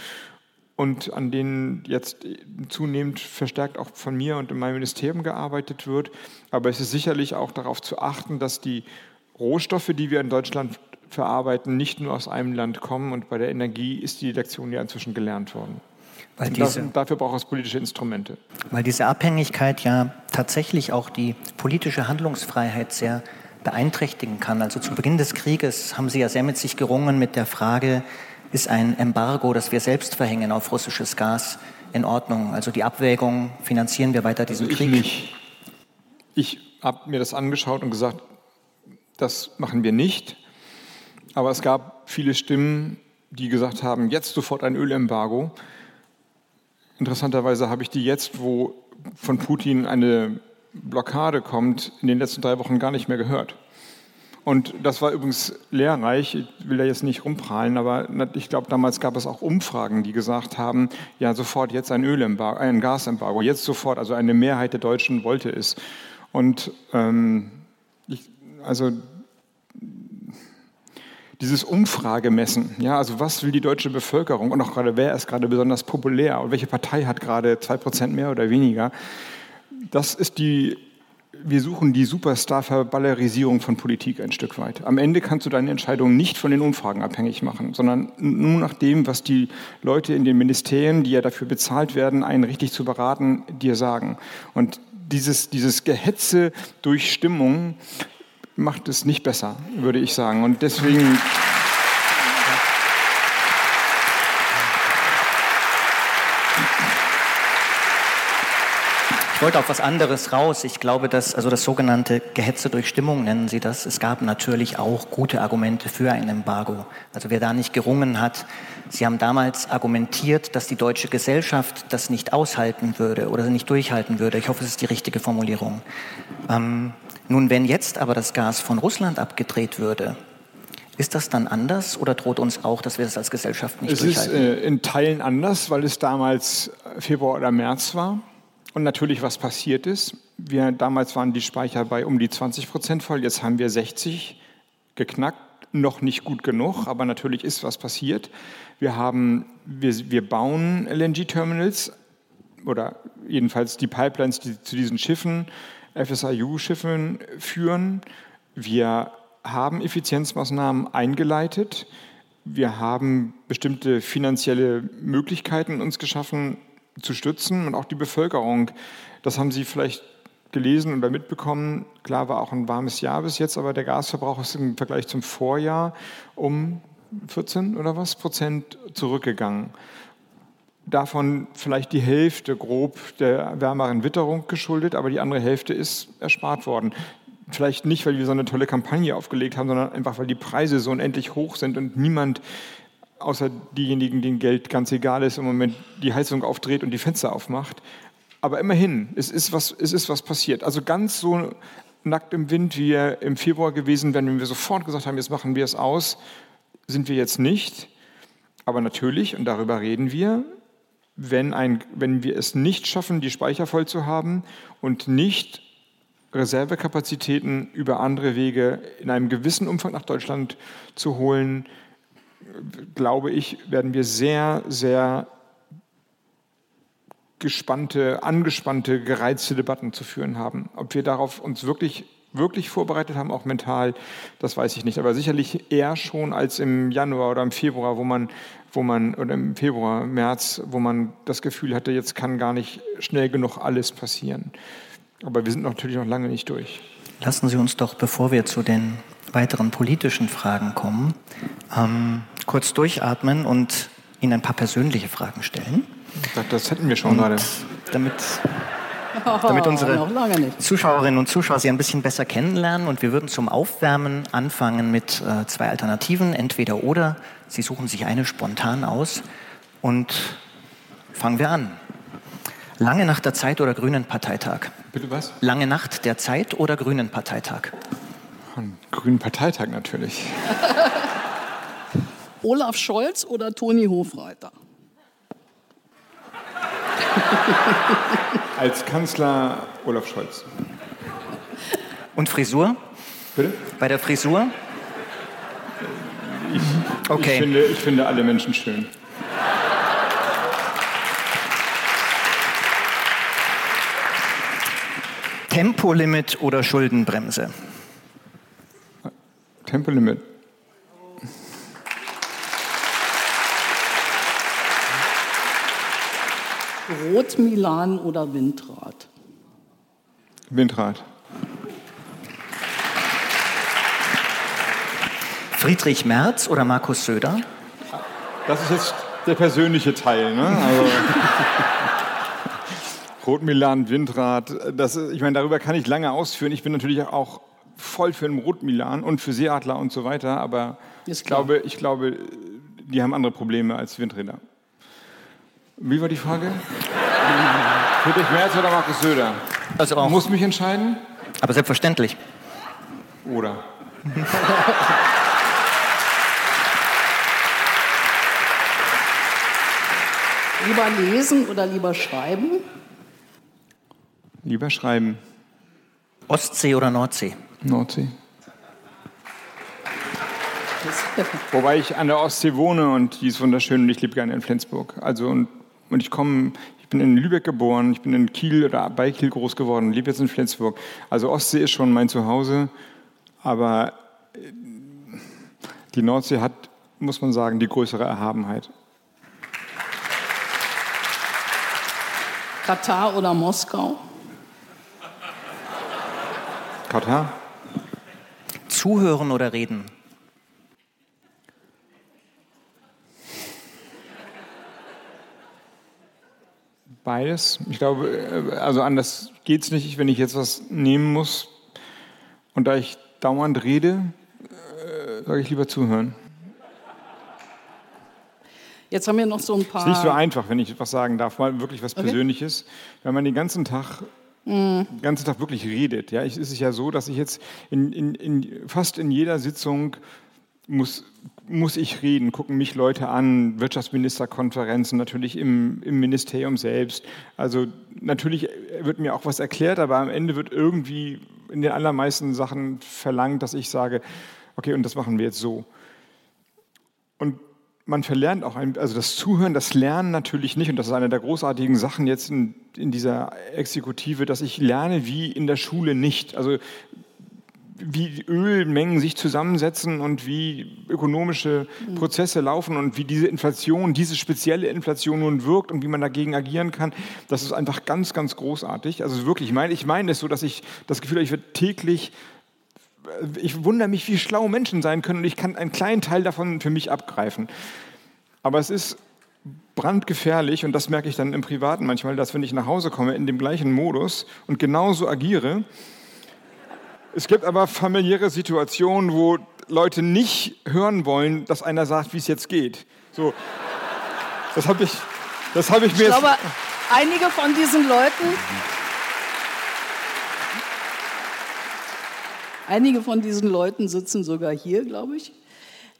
und an denen jetzt zunehmend verstärkt auch von mir und in meinem Ministerium gearbeitet wird. Aber es ist sicherlich auch darauf zu achten, dass die Rohstoffe, die wir in Deutschland verarbeiten, nicht nur aus einem Land kommen. Und bei der Energie ist die Lektion ja inzwischen gelernt worden. Weil diese, das, dafür braucht es politische Instrumente. Weil diese Abhängigkeit ja tatsächlich auch die politische Handlungsfreiheit sehr beeinträchtigen kann. Also zu Beginn des Krieges haben Sie ja sehr mit sich gerungen mit der Frage, ist ein Embargo, das wir selbst verhängen auf russisches Gas, in Ordnung? Also die Abwägung, finanzieren wir weiter diesen also ich Krieg? Nicht. Ich habe mir das angeschaut und gesagt, das machen wir nicht. Aber es gab viele Stimmen, die gesagt haben, jetzt sofort ein Ölembargo. Interessanterweise habe ich die jetzt, wo von Putin eine Blockade kommt, in den letzten drei Wochen gar nicht mehr gehört. Und das war übrigens lehrreich. Ich will da jetzt nicht rumprahlen, aber ich glaube, damals gab es auch Umfragen, die gesagt haben, ja, sofort jetzt ein Ölembargo, ein Gasembargo, jetzt sofort. Also eine Mehrheit der Deutschen wollte es. Und ähm, ich, also dieses Umfragemessen, ja, also was will die deutsche Bevölkerung und auch gerade wer ist gerade besonders populär und welche Partei hat gerade zwei Prozent mehr oder weniger, das ist die wir suchen die Superstar-Verballerisierung von Politik ein Stück weit. Am Ende kannst du deine Entscheidungen nicht von den Umfragen abhängig machen, sondern nur nach dem, was die Leute in den Ministerien, die ja dafür bezahlt werden, einen richtig zu beraten, dir sagen. Und dieses, dieses Gehetze durch Stimmung macht es nicht besser, würde ich sagen. Und deswegen. Wollte auf was anderes raus. Ich glaube, dass also das sogenannte Gehetze durch Stimmung nennen Sie das. Es gab natürlich auch gute Argumente für ein Embargo. Also wer da nicht gerungen hat, Sie haben damals argumentiert, dass die deutsche Gesellschaft das nicht aushalten würde oder nicht durchhalten würde. Ich hoffe, es ist die richtige Formulierung. Ähm, nun, wenn jetzt aber das Gas von Russland abgedreht würde, ist das dann anders oder droht uns auch, dass wir das als Gesellschaft nicht es durchhalten? Es ist äh, in Teilen anders, weil es damals Februar oder März war. Und natürlich, was passiert ist. Wir, damals waren die Speicher bei um die 20 Prozent voll, jetzt haben wir 60 geknackt. Noch nicht gut genug, aber natürlich ist was passiert. Wir, haben, wir, wir bauen LNG-Terminals oder jedenfalls die Pipelines, die zu diesen Schiffen, FSIU-Schiffen führen. Wir haben Effizienzmaßnahmen eingeleitet. wir haben bestimmte finanzielle Möglichkeiten uns geschaffen zu stützen und auch die Bevölkerung. Das haben Sie vielleicht gelesen oder mitbekommen. Klar war auch ein warmes Jahr bis jetzt, aber der Gasverbrauch ist im Vergleich zum Vorjahr um 14 oder was Prozent zurückgegangen. Davon vielleicht die Hälfte grob der wärmeren Witterung geschuldet, aber die andere Hälfte ist erspart worden. Vielleicht nicht, weil wir so eine tolle Kampagne aufgelegt haben, sondern einfach, weil die Preise so unendlich hoch sind und niemand außer diejenigen, denen Geld ganz egal ist, im Moment die Heizung aufdreht und die Fenster aufmacht. Aber immerhin, es ist was, es ist was passiert. Also ganz so nackt im Wind, wie wir im Februar gewesen wären, wenn wir sofort gesagt haben, jetzt machen wir es aus, sind wir jetzt nicht. Aber natürlich, und darüber reden wir, wenn, ein, wenn wir es nicht schaffen, die Speicher voll zu haben und nicht Reservekapazitäten über andere Wege in einem gewissen Umfang nach Deutschland zu holen, glaube ich, werden wir sehr, sehr gespannte, angespannte, gereizte Debatten zu führen haben. Ob wir darauf uns wirklich, wirklich vorbereitet haben, auch mental, das weiß ich nicht. Aber sicherlich eher schon als im Januar oder im Februar, wo man, wo man, oder im Februar, März, wo man das Gefühl hatte, jetzt kann gar nicht schnell genug alles passieren. Aber wir sind natürlich noch lange nicht durch. Lassen Sie uns doch, bevor wir zu den weiteren politischen Fragen kommen, ähm, kurz durchatmen und Ihnen ein paar persönliche Fragen stellen. Das hätten wir schon und gerade. Damit, damit unsere Zuschauerinnen und Zuschauer Sie ein bisschen besser kennenlernen. Und wir würden zum Aufwärmen anfangen mit äh, zwei Alternativen, entweder oder. Sie suchen sich eine spontan aus und fangen wir an. Lange Nacht der Zeit oder Grünen Parteitag? Bitte was? Lange Nacht der Zeit oder Grünen Parteitag? Grünen Parteitag natürlich. Olaf Scholz oder Toni Hofreiter? Als Kanzler Olaf Scholz. Und Frisur? Bitte? Bei der Frisur? Ich, okay. ich, finde, ich finde alle Menschen schön. Tempolimit oder Schuldenbremse? Tempolimit. Rot-Milan oder Windrad? Windrad. Friedrich Merz oder Markus Söder? Das ist jetzt der persönliche Teil. Ne? Also Rot-Milan, Windrad, das, ich meine, darüber kann ich lange ausführen. Ich bin natürlich auch voll für den Rot-Milan und für Seeadler und so weiter, aber ich glaube, ich glaube, die haben andere Probleme als Windräder. Wie war die Frage? Friedrich Merz oder Markus Söder? Also auch. Muss mich entscheiden? Aber selbstverständlich. Oder? lieber lesen oder lieber schreiben? Lieber schreiben. Ostsee oder Nordsee? Nordsee. Wobei ich an der Ostsee wohne und die ist wunderschön und ich lebe gerne in Flensburg. Also und, und ich komme, ich bin in Lübeck geboren, ich bin in Kiel oder bei Kiel groß geworden, lebe jetzt in Flensburg. Also Ostsee ist schon mein Zuhause, aber äh, die Nordsee hat, muss man sagen, die größere Erhabenheit. Katar oder Moskau? Katar. Zuhören oder reden? Beides. Ich glaube, äh, also anders geht es nicht, wenn ich jetzt was nehmen muss. Und da ich dauernd rede, äh, sage ich lieber zuhören. Jetzt haben wir noch so ein paar. Es ist nicht so einfach, wenn ich was sagen darf, mal wirklich was okay. Persönliches. Wenn man den ganzen Tag, mm. den ganzen Tag wirklich redet. Ja, es ist ja so, dass ich jetzt in, in, in, fast in jeder Sitzung muss, muss ich reden, gucken mich Leute an, Wirtschaftsministerkonferenzen, natürlich im, im Ministerium selbst. Also natürlich wird mir auch was erklärt, aber am Ende wird irgendwie in den allermeisten Sachen verlangt, dass ich sage, okay, und das machen wir jetzt so. Und man verlernt auch, ein, also das Zuhören, das Lernen natürlich nicht. Und das ist eine der großartigen Sachen jetzt in, in dieser Exekutive, dass ich lerne wie in der Schule nicht. Also wie Ölmengen sich zusammensetzen und wie ökonomische Prozesse laufen und wie diese Inflation, diese spezielle Inflation nun wirkt und wie man dagegen agieren kann, das ist einfach ganz, ganz großartig. Also wirklich, ich meine, ich meine es so, dass ich das Gefühl habe, ich werde täglich, ich wundere mich, wie schlau Menschen sein können und ich kann einen kleinen Teil davon für mich abgreifen. Aber es ist brandgefährlich und das merke ich dann im Privaten manchmal, dass wenn ich nach Hause komme in dem gleichen Modus und genauso agiere, es gibt aber familiäre Situationen, wo Leute nicht hören wollen, dass einer sagt, wie es jetzt geht. So, das habe ich, das habe ich mir ich glaube, einige von diesen Leuten, einige von diesen Leuten sitzen sogar hier, glaube ich.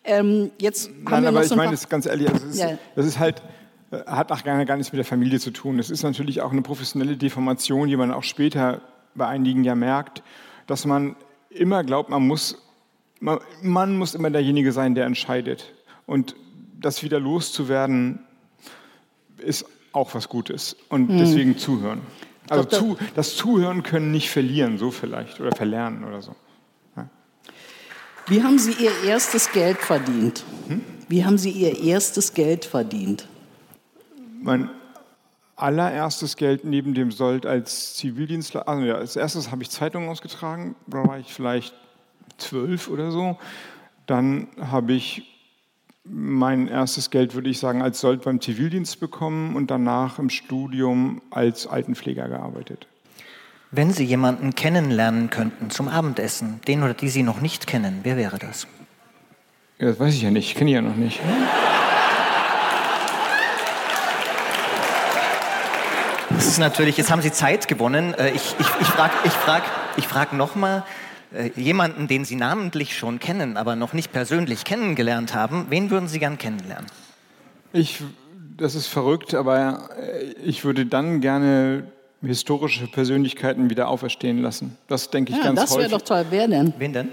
Ähm, jetzt haben Nein, wir aber ich meine es ganz ehrlich, also ist, ja. das ist halt äh, hat auch gar, gar nichts mit der Familie zu tun. Es ist natürlich auch eine professionelle Deformation, die man auch später bei einigen ja merkt dass man immer glaubt, man muss, man, man muss immer derjenige sein, der entscheidet. Und das wieder loszuwerden, ist auch was Gutes. Und hm. deswegen zuhören. Also zu, das Zuhören können nicht verlieren, so vielleicht, oder verlernen oder so. Ja. Wie haben Sie Ihr erstes Geld verdient? Hm? Wie haben Sie Ihr erstes Geld verdient? Mein allererstes Geld neben dem Sold als Zivildienstler, also ja, als erstes habe ich Zeitungen ausgetragen, da war ich vielleicht zwölf oder so. Dann habe ich mein erstes Geld, würde ich sagen, als Sold beim Zivildienst bekommen und danach im Studium als Altenpfleger gearbeitet. Wenn Sie jemanden kennenlernen könnten zum Abendessen, den oder die Sie noch nicht kennen, wer wäre das? Ja, das weiß ich ja nicht, ich kenne ihn ja noch nicht. Das ist natürlich, jetzt haben Sie Zeit gewonnen. Äh, ich, ich, ich frage ich frag, ich frag nochmal, äh, jemanden, den Sie namentlich schon kennen, aber noch nicht persönlich kennengelernt haben, wen würden Sie gern kennenlernen? Ich, das ist verrückt, aber äh, ich würde dann gerne historische Persönlichkeiten wieder auferstehen lassen. Das denke ich ja, ganz das häufig. Das wäre doch toll. Wer denn? Wen denn?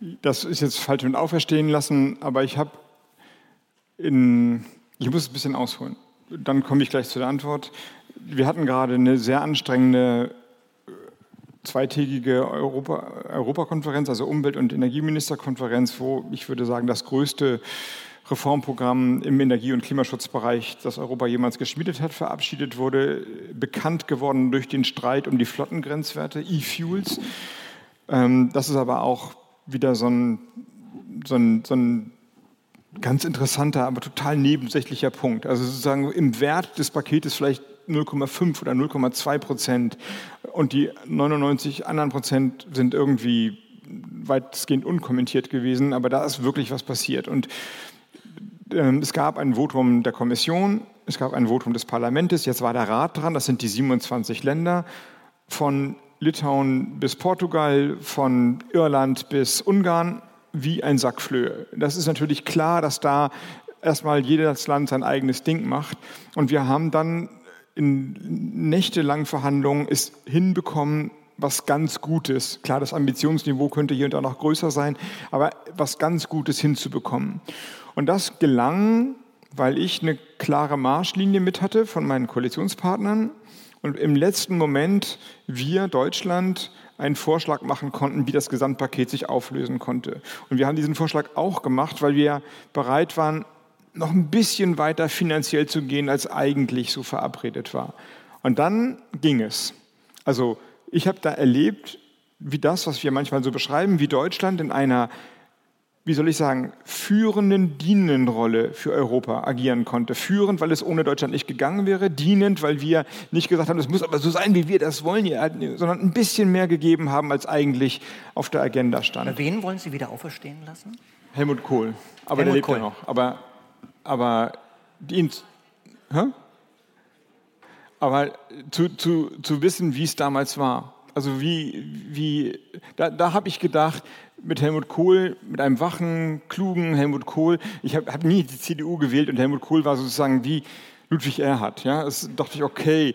Das ist jetzt falsch mit auferstehen lassen, aber ich habe in, ich muss es ein bisschen ausholen. Dann komme ich gleich zu der Antwort. Wir hatten gerade eine sehr anstrengende äh, zweitägige Europa, Europakonferenz, also Umwelt- und Energieministerkonferenz, wo ich würde sagen, das größte Reformprogramm im Energie- und Klimaschutzbereich, das Europa jemals geschmiedet hat, verabschiedet wurde, bekannt geworden durch den Streit um die Flottengrenzwerte, E-Fuels. Ähm, das ist aber auch wieder so ein, so ein, so ein ganz interessanter, aber total nebensächlicher Punkt. Also sozusagen im Wert des Paketes vielleicht 0,5 oder 0,2 Prozent und die 99 anderen Prozent sind irgendwie weitestgehend unkommentiert gewesen, aber da ist wirklich was passiert. Und äh, es gab ein Votum der Kommission, es gab ein Votum des Parlaments, jetzt war der Rat dran, das sind die 27 Länder. Von Litauen bis Portugal, von Irland bis Ungarn, wie ein Sack Flöhe. Das ist natürlich klar, dass da erstmal jedes Land sein eigenes Ding macht. Und wir haben dann in nächtelangen Verhandlungen es hinbekommen, was ganz Gutes. Klar, das Ambitionsniveau könnte hier und da noch größer sein, aber was ganz Gutes hinzubekommen. Und das gelang, weil ich eine klare Marschlinie mit hatte von meinen Koalitionspartnern und im letzten Moment wir, Deutschland, einen Vorschlag machen konnten, wie das Gesamtpaket sich auflösen konnte. Und wir haben diesen Vorschlag auch gemacht, weil wir bereit waren, noch ein bisschen weiter finanziell zu gehen, als eigentlich so verabredet war. Und dann ging es. Also ich habe da erlebt, wie das, was wir manchmal so beschreiben, wie Deutschland in einer wie soll ich sagen, führenden, dienenden Rolle für Europa agieren konnte. Führend, weil es ohne Deutschland nicht gegangen wäre, dienend, weil wir nicht gesagt haben, es muss aber so sein, wie wir das wollen, sondern ein bisschen mehr gegeben haben, als eigentlich auf der Agenda stand. Wen wollen Sie wieder auferstehen lassen? Helmut Kohl. Aber Helmut der lebt Kohl. ja noch. Aber, aber die, hä? aber zu, zu, zu wissen, wie es damals war. Also wie, wie da, da habe ich gedacht, mit Helmut Kohl, mit einem wachen, klugen Helmut Kohl. Ich habe hab nie die CDU gewählt und Helmut Kohl war sozusagen wie Ludwig Erhard. Ja, das dachte ich, okay,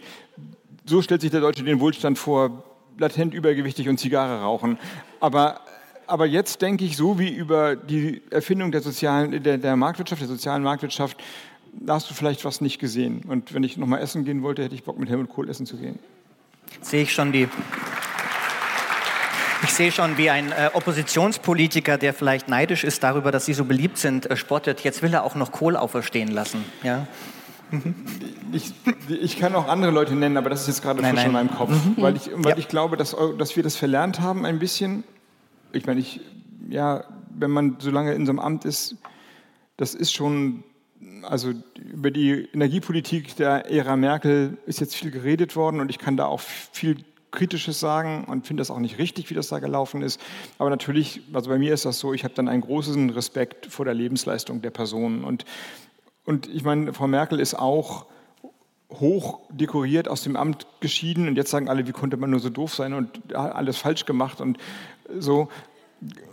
so stellt sich der Deutsche den Wohlstand vor, latent übergewichtig und Zigarre rauchen. Aber, aber jetzt denke ich so wie über die Erfindung der sozialen, der, der Marktwirtschaft, der sozialen Marktwirtschaft da hast du vielleicht was nicht gesehen. Und wenn ich nochmal essen gehen wollte, hätte ich Bock, mit Helmut Kohl essen zu gehen. Sehe ich schon die. Ich sehe schon, wie ein äh, Oppositionspolitiker, der vielleicht neidisch ist darüber, dass Sie so beliebt sind, äh, spottet. Jetzt will er auch noch Kohl auferstehen lassen. Ja? Ich, ich, kann auch andere Leute nennen, aber das ist jetzt gerade frisch in meinem Kopf, mhm. weil, ich, weil ja. ich glaube, dass, dass wir das verlernt haben ein bisschen. Ich meine, ich, ja, wenn man so lange in so einem Amt ist, das ist schon, also über die Energiepolitik der Ära Merkel ist jetzt viel geredet worden und ich kann da auch viel Kritisches sagen und finde das auch nicht richtig, wie das da gelaufen ist. Aber natürlich, also bei mir ist das so, ich habe dann einen großen Respekt vor der Lebensleistung der Personen und und ich meine, Frau Merkel ist auch hoch dekoriert aus dem Amt geschieden und jetzt sagen alle, wie konnte man nur so doof sein und alles falsch gemacht und so.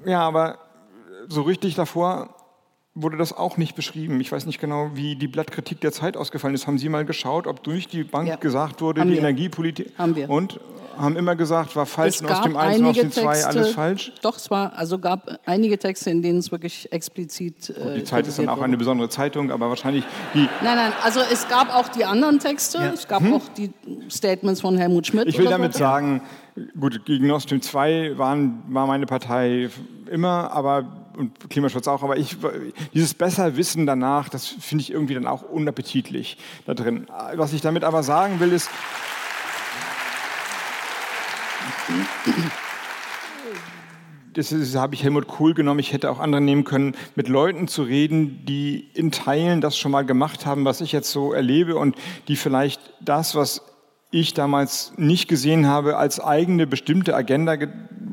Ja, aber so richtig davor wurde das auch nicht beschrieben. Ich weiß nicht genau, wie die Blattkritik der Zeit ausgefallen ist. Haben Sie mal geschaut, ob durch die Bank ja. gesagt wurde, Haben die wir. Energiepolitik. Haben wir. Und haben immer gesagt, war falsch und aus dem 1 und aus dem 2 alles falsch? Doch, es war, also gab einige Texte, in denen es wirklich explizit. Äh, die Zeit ist dann auch wurde. eine besondere Zeitung, aber wahrscheinlich die. Nein, nein, also es gab auch die anderen Texte, ja. es gab hm? auch die Statements von Helmut Schmidt. Ich will damit so. sagen, gut, gegen Nord Stream 2 waren, war meine Partei immer, aber und Klimaschutz auch, aber ich, dieses Besserwissen danach, das finde ich irgendwie dann auch unappetitlich da drin. Was ich damit aber sagen will, ist, das, ist, habe ich Helmut Kohl genommen, ich hätte auch andere nehmen können, mit Leuten zu reden, die in Teilen das schon mal gemacht haben, was ich jetzt so erlebe und die vielleicht das, was ich damals nicht gesehen habe, als eigene bestimmte Agenda ge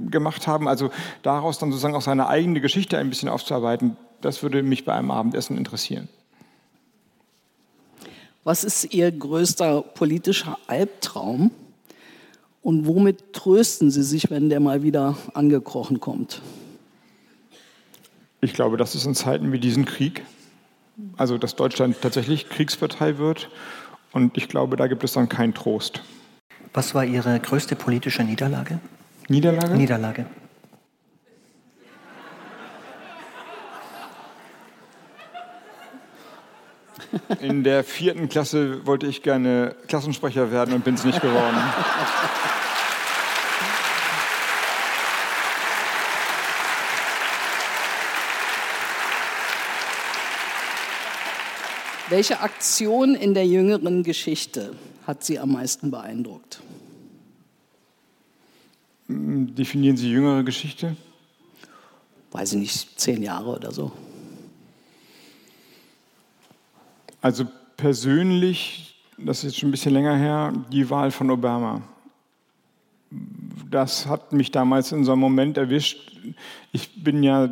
gemacht haben, also daraus dann sozusagen auch seine eigene Geschichte ein bisschen aufzuarbeiten, das würde mich bei einem Abendessen interessieren. Was ist Ihr größter politischer Albtraum? Und womit trösten Sie sich, wenn der mal wieder angekrochen kommt? Ich glaube, das ist in Zeiten wie diesen Krieg, also dass Deutschland tatsächlich Kriegspartei wird. Und ich glaube, da gibt es dann keinen Trost. Was war Ihre größte politische Niederlage? Niederlage? Niederlage. In der vierten Klasse wollte ich gerne Klassensprecher werden und bin es nicht geworden. Welche Aktion in der jüngeren Geschichte hat Sie am meisten beeindruckt? Definieren Sie jüngere Geschichte? Weiß ich nicht, zehn Jahre oder so. Also persönlich, das ist jetzt schon ein bisschen länger her, die Wahl von Obama. Das hat mich damals in so einem Moment erwischt. Ich bin ja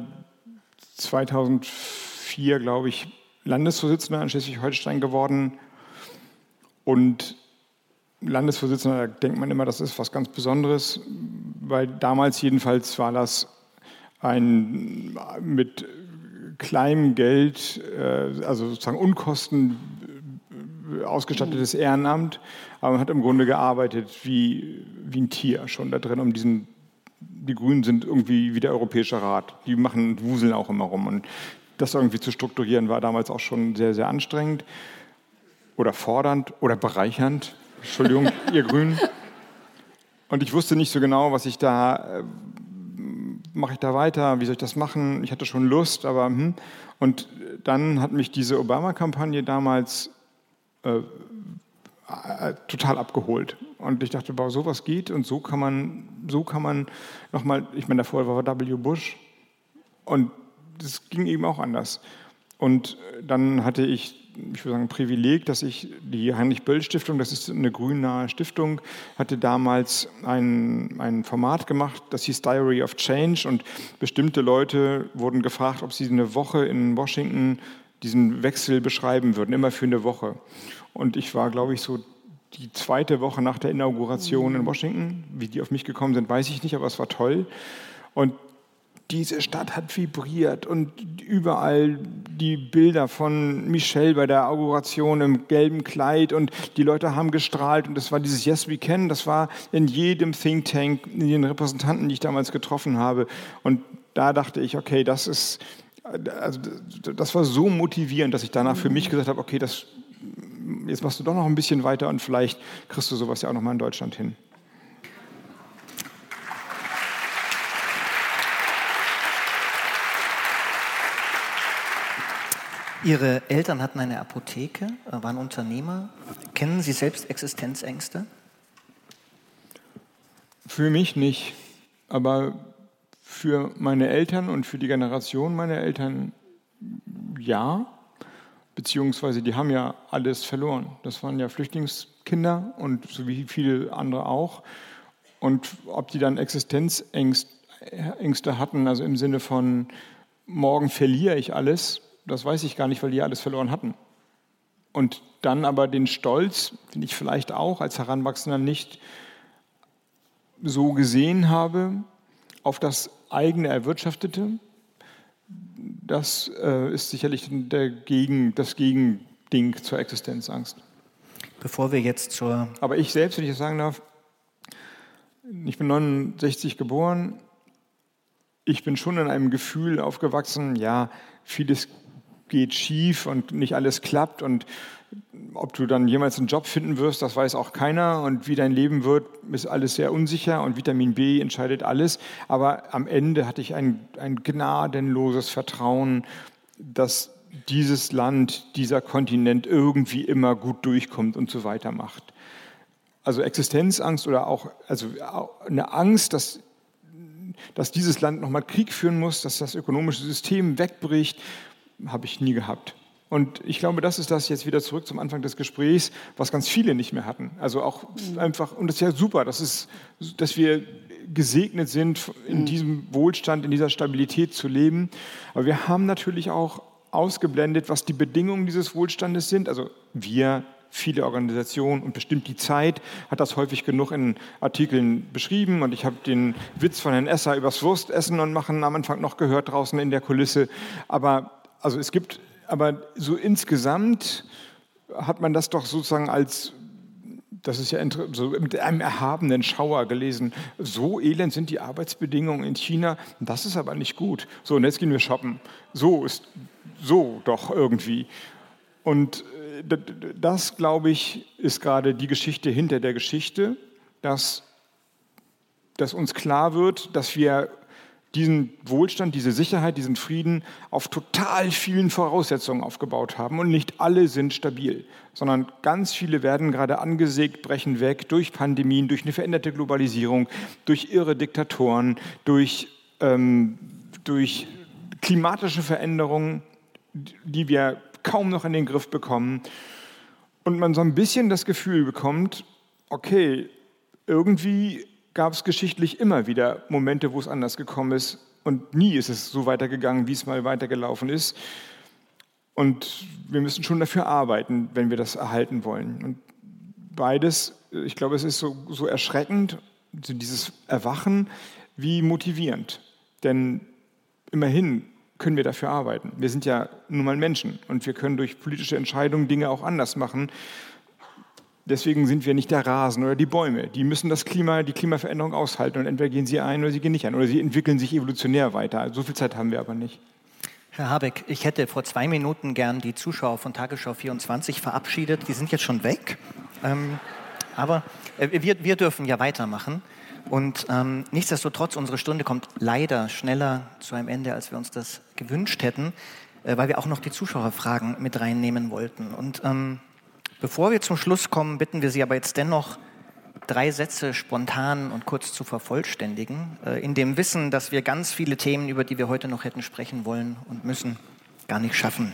2004, glaube ich, Landesvorsitzender in Schleswig-Holstein geworden. Und Landesvorsitzender, da denkt man immer, das ist was ganz Besonderes, weil damals jedenfalls war das ein mit kleinem Geld, äh, also sozusagen Unkosten äh, ausgestattetes Ehrenamt, aber man hat im Grunde gearbeitet wie, wie ein Tier schon da drin, um diesen die Grünen sind irgendwie wie der Europäische Rat. Die machen Wuseln auch immer rum. Und das irgendwie zu strukturieren war damals auch schon sehr, sehr anstrengend oder fordernd oder bereichernd. Entschuldigung, ihr Grünen. Und ich wusste nicht so genau, was ich da, äh, mache ich da weiter, wie soll ich das machen? Ich hatte schon Lust, aber hm. Und dann hat mich diese Obama-Kampagne damals äh, äh, total abgeholt. Und ich dachte, wow, sowas geht und so kann man, so kann man nochmal, ich meine, davor war W. Bush und das ging eben auch anders. Und dann hatte ich, ich würde sagen, ein Privileg, dass ich die Heinrich-Böll-Stiftung, das ist eine grünnahe Stiftung, hatte damals ein, ein Format gemacht, das hieß Diary of Change. Und bestimmte Leute wurden gefragt, ob sie eine Woche in Washington diesen Wechsel beschreiben würden, immer für eine Woche. Und ich war, glaube ich, so die zweite Woche nach der Inauguration in Washington. Wie die auf mich gekommen sind, weiß ich nicht, aber es war toll. Und diese Stadt hat vibriert und überall die Bilder von Michelle bei der Inauguration im gelben Kleid und die Leute haben gestrahlt und das war dieses Yes We Can, das war in jedem Think Tank, in den Repräsentanten, die ich damals getroffen habe und da dachte ich, okay, das ist also das war so motivierend, dass ich danach für mich gesagt habe, okay, das, jetzt machst du doch noch ein bisschen weiter und vielleicht kriegst du sowas ja auch noch mal in Deutschland hin. Ihre Eltern hatten eine Apotheke, äh, waren Unternehmer. Kennen Sie selbst Existenzängste? Für mich nicht, aber für meine Eltern und für die Generation meiner Eltern ja, beziehungsweise die haben ja alles verloren. Das waren ja Flüchtlingskinder und so wie viele andere auch. Und ob die dann Existenzängste hatten, also im Sinne von morgen verliere ich alles, das weiß ich gar nicht, weil die alles verloren hatten. Und dann aber den Stolz, den ich vielleicht auch als Heranwachsender nicht so gesehen habe, auf das eigene Erwirtschaftete, das äh, ist sicherlich der Gegen, das Gegending zur Existenzangst. Bevor wir jetzt zur. Aber ich selbst, wenn ich das sagen darf, ich bin 69 geboren. Ich bin schon in einem Gefühl aufgewachsen, ja, vieles geht schief und nicht alles klappt und ob du dann jemals einen Job finden wirst, das weiß auch keiner und wie dein Leben wird, ist alles sehr unsicher und Vitamin B entscheidet alles. Aber am Ende hatte ich ein, ein gnadenloses Vertrauen, dass dieses Land, dieser Kontinent irgendwie immer gut durchkommt und so weiter macht. Also Existenzangst oder auch also eine Angst, dass dass dieses Land nochmal Krieg führen muss, dass das ökonomische System wegbricht, habe ich nie gehabt. Und ich glaube, das ist das jetzt wieder zurück zum Anfang des Gesprächs, was ganz viele nicht mehr hatten. Also auch mhm. einfach, und das ist ja super, das ist, dass wir gesegnet sind, in mhm. diesem Wohlstand, in dieser Stabilität zu leben. Aber wir haben natürlich auch ausgeblendet, was die Bedingungen dieses Wohlstandes sind. Also wir, viele Organisationen und bestimmt die Zeit hat das häufig genug in Artikeln beschrieben. Und ich habe den Witz von Herrn Esser übers Wurstessen und Machen am Anfang noch gehört draußen in der Kulisse. Aber also es gibt, aber so insgesamt hat man das doch sozusagen als, das ist ja so mit einem erhabenen Schauer gelesen, so elend sind die Arbeitsbedingungen in China, das ist aber nicht gut. So, und jetzt gehen wir shoppen. So ist, so doch irgendwie. Und äh, das, glaube ich, ist gerade die Geschichte hinter der Geschichte, dass, dass uns klar wird, dass wir diesen Wohlstand, diese Sicherheit, diesen Frieden auf total vielen Voraussetzungen aufgebaut haben. Und nicht alle sind stabil, sondern ganz viele werden gerade angesägt, brechen weg durch Pandemien, durch eine veränderte Globalisierung, durch irre Diktatoren, durch, ähm, durch klimatische Veränderungen, die wir kaum noch in den Griff bekommen. Und man so ein bisschen das Gefühl bekommt, okay, irgendwie gab es geschichtlich immer wieder Momente, wo es anders gekommen ist. Und nie ist es so weitergegangen, wie es mal weitergelaufen ist. Und wir müssen schon dafür arbeiten, wenn wir das erhalten wollen. Und beides, ich glaube, es ist so, so erschreckend, dieses Erwachen, wie motivierend. Denn immerhin können wir dafür arbeiten. Wir sind ja nun mal Menschen und wir können durch politische Entscheidungen Dinge auch anders machen. Deswegen sind wir nicht der Rasen oder die Bäume. Die müssen das Klima, die Klimaveränderung aushalten und entweder gehen sie ein oder sie gehen nicht ein oder sie entwickeln sich evolutionär weiter. So viel Zeit haben wir aber nicht. Herr Habeck, ich hätte vor zwei Minuten gern die Zuschauer von Tagesschau 24 verabschiedet. Die sind jetzt schon weg. Ähm, aber äh, wir, wir, dürfen ja weitermachen. Und ähm, nichtsdestotrotz, unsere Stunde kommt leider schneller zu einem Ende, als wir uns das gewünscht hätten, äh, weil wir auch noch die Zuschauerfragen mit reinnehmen wollten. Und ähm, Bevor wir zum Schluss kommen, bitten wir Sie aber jetzt dennoch, drei Sätze spontan und kurz zu vervollständigen, äh, in dem Wissen, dass wir ganz viele Themen, über die wir heute noch hätten sprechen wollen und müssen, gar nicht schaffen.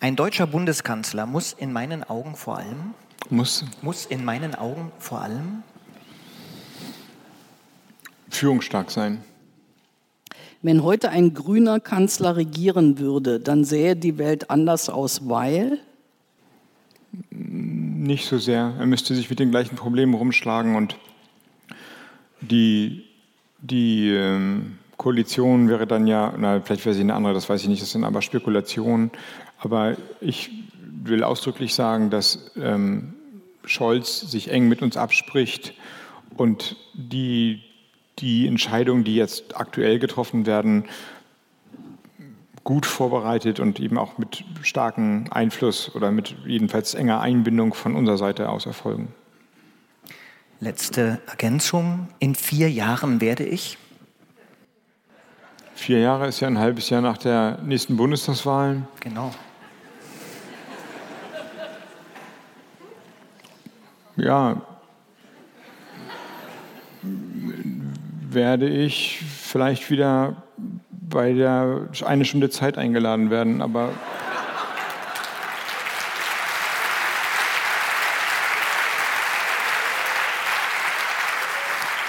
Ein deutscher Bundeskanzler muss in meinen Augen vor allem muss muss in meinen Augen vor allem führungsstark sein. Wenn heute ein grüner Kanzler regieren würde, dann sähe die Welt anders aus, weil nicht so sehr. Er müsste sich mit den gleichen Problemen rumschlagen und die, die ähm, Koalition wäre dann ja, na, vielleicht wäre sie eine andere, das weiß ich nicht, das sind aber Spekulationen. Aber ich will ausdrücklich sagen, dass ähm, Scholz sich eng mit uns abspricht und die, die Entscheidungen, die jetzt aktuell getroffen werden, gut vorbereitet und eben auch mit starkem Einfluss oder mit jedenfalls enger Einbindung von unserer Seite aus erfolgen. Letzte Ergänzung. In vier Jahren werde ich. Vier Jahre ist ja ein halbes Jahr nach der nächsten Bundestagswahl. Genau. Ja, werde ich vielleicht wieder bei der eine Stunde Zeit eingeladen werden, aber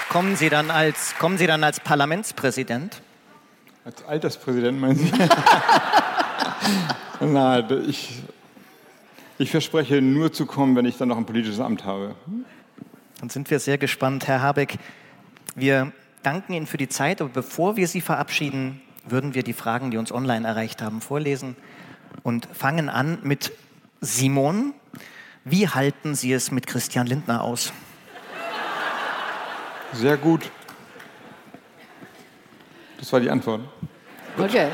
Kommen Sie dann als, kommen Sie dann als Parlamentspräsident? Als Alterspräsident meinen Sie? Na, ich, ich verspreche nur zu kommen, wenn ich dann noch ein politisches Amt habe. Dann sind wir sehr gespannt, Herr Habeck. Wir danken Ihnen für die Zeit, aber bevor wir Sie verabschieden, würden wir die Fragen, die uns online erreicht haben, vorlesen und fangen an mit Simon. Wie halten Sie es mit Christian Lindner aus? Sehr gut. Das war die Antwort. Okay.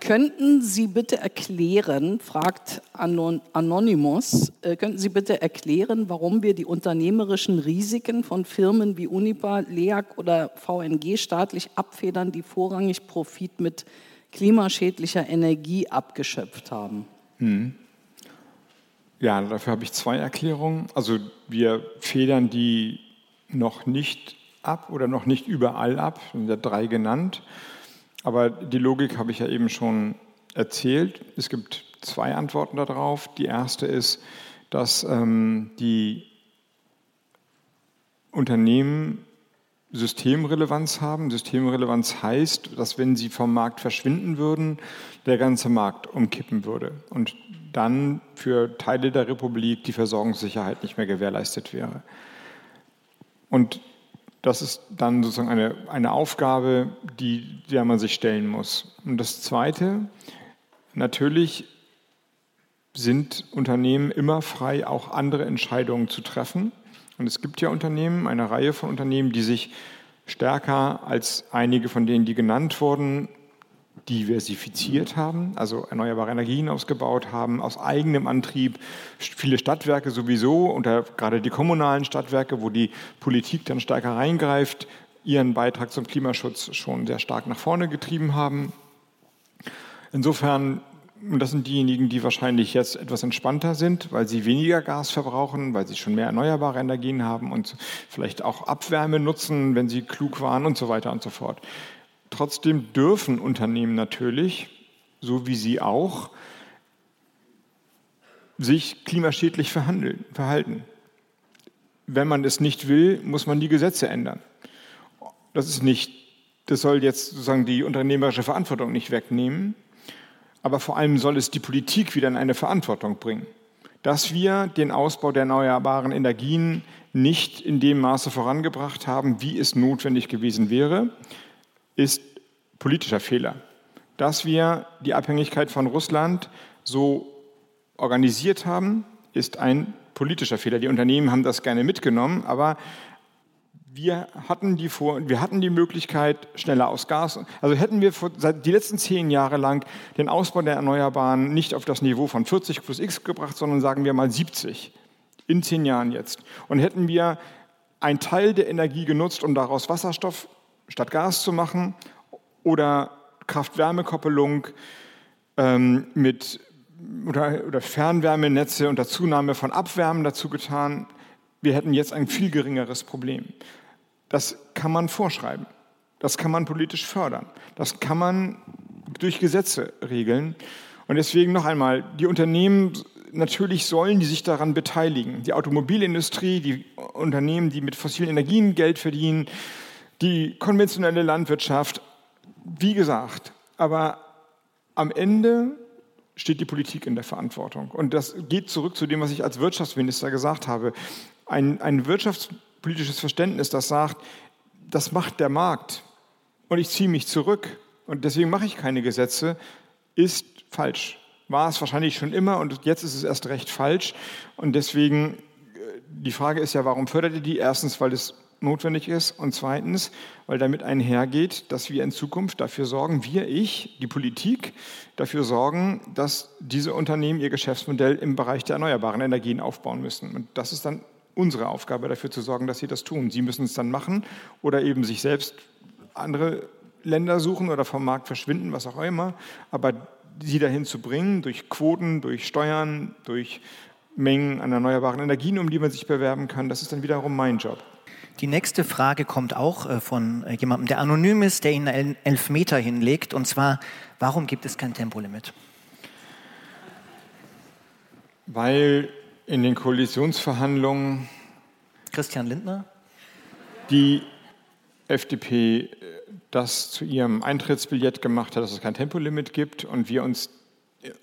Könnten Sie bitte erklären, fragt Anon Anonymous, äh, könnten Sie bitte erklären, warum wir die unternehmerischen Risiken von Firmen wie Unipa, LEAG oder VNG staatlich abfedern, die vorrangig Profit mit klimaschädlicher Energie abgeschöpft haben? Hm. Ja, dafür habe ich zwei Erklärungen. Also wir federn die noch nicht ab oder noch nicht überall ab, sind ja drei genannt. Aber die Logik habe ich ja eben schon erzählt. Es gibt zwei Antworten darauf. Die erste ist, dass ähm, die Unternehmen Systemrelevanz haben. Systemrelevanz heißt, dass wenn sie vom Markt verschwinden würden, der ganze Markt umkippen würde und dann für Teile der Republik die Versorgungssicherheit nicht mehr gewährleistet wäre. Und das ist dann sozusagen eine, eine Aufgabe, die, der man sich stellen muss. Und das Zweite, natürlich sind Unternehmen immer frei, auch andere Entscheidungen zu treffen. Und es gibt ja Unternehmen, eine Reihe von Unternehmen, die sich stärker als einige von denen, die genannt wurden, diversifiziert haben, also erneuerbare Energien ausgebaut haben, aus eigenem Antrieb, viele Stadtwerke sowieso, und gerade die kommunalen Stadtwerke, wo die Politik dann stärker reingreift, ihren Beitrag zum Klimaschutz schon sehr stark nach vorne getrieben haben. Insofern, und das sind diejenigen, die wahrscheinlich jetzt etwas entspannter sind, weil sie weniger Gas verbrauchen, weil sie schon mehr erneuerbare Energien haben und vielleicht auch Abwärme nutzen, wenn sie klug waren und so weiter und so fort. Trotzdem dürfen Unternehmen natürlich, so wie sie auch, sich klimaschädlich verhalten. Wenn man es nicht will, muss man die Gesetze ändern. Das ist nicht, das soll jetzt sozusagen die unternehmerische Verantwortung nicht wegnehmen, aber vor allem soll es die Politik wieder in eine Verantwortung bringen, dass wir den Ausbau der erneuerbaren Energien nicht in dem Maße vorangebracht haben, wie es notwendig gewesen wäre, ist politischer Fehler. Dass wir die Abhängigkeit von Russland so organisiert haben, ist ein politischer Fehler. Die Unternehmen haben das gerne mitgenommen, aber wir hatten die, Vor wir hatten die Möglichkeit, schneller aus Gas, also hätten wir seit die letzten zehn Jahre lang den Ausbau der Erneuerbaren nicht auf das Niveau von 40 plus X gebracht, sondern sagen wir mal 70 in zehn Jahren jetzt. Und hätten wir einen Teil der Energie genutzt, um daraus Wasserstoff statt Gas zu machen oder Kraft-Wärme-Koppelung ähm, mit oder, oder Fernwärmenetze unter Zunahme von Abwärmen dazu getan. Wir hätten jetzt ein viel geringeres Problem. Das kann man vorschreiben. Das kann man politisch fördern. Das kann man durch Gesetze regeln. Und deswegen noch einmal, die Unternehmen, natürlich sollen die sich daran beteiligen. Die Automobilindustrie, die Unternehmen, die mit fossilen Energien Geld verdienen, die konventionelle Landwirtschaft, wie gesagt, aber am Ende steht die Politik in der Verantwortung. Und das geht zurück zu dem, was ich als Wirtschaftsminister gesagt habe. Ein, ein wirtschaftspolitisches Verständnis, das sagt, das macht der Markt und ich ziehe mich zurück und deswegen mache ich keine Gesetze, ist falsch. War es wahrscheinlich schon immer und jetzt ist es erst recht falsch. Und deswegen, äh, die Frage ist ja, warum fördert ihr die? Erstens, weil es notwendig ist und zweitens, weil damit einhergeht, dass wir in Zukunft dafür sorgen, wir, ich, die Politik, dafür sorgen, dass diese Unternehmen ihr Geschäftsmodell im Bereich der erneuerbaren Energien aufbauen müssen. Und das ist dann unsere Aufgabe, dafür zu sorgen, dass sie das tun. Sie müssen es dann machen oder eben sich selbst andere Länder suchen oder vom Markt verschwinden, was auch immer. Aber sie dahin zu bringen, durch Quoten, durch Steuern, durch Mengen an erneuerbaren Energien, um die man sich bewerben kann, das ist dann wiederum mein Job. Die nächste Frage kommt auch äh, von äh, jemandem, der anonym ist, der Ihnen elf Meter hinlegt. Und zwar, warum gibt es kein Tempolimit? Weil in den Koalitionsverhandlungen Christian Lindner? Die FDP äh, das zu ihrem Eintrittsbillett gemacht hat, dass es kein Tempolimit gibt und wir uns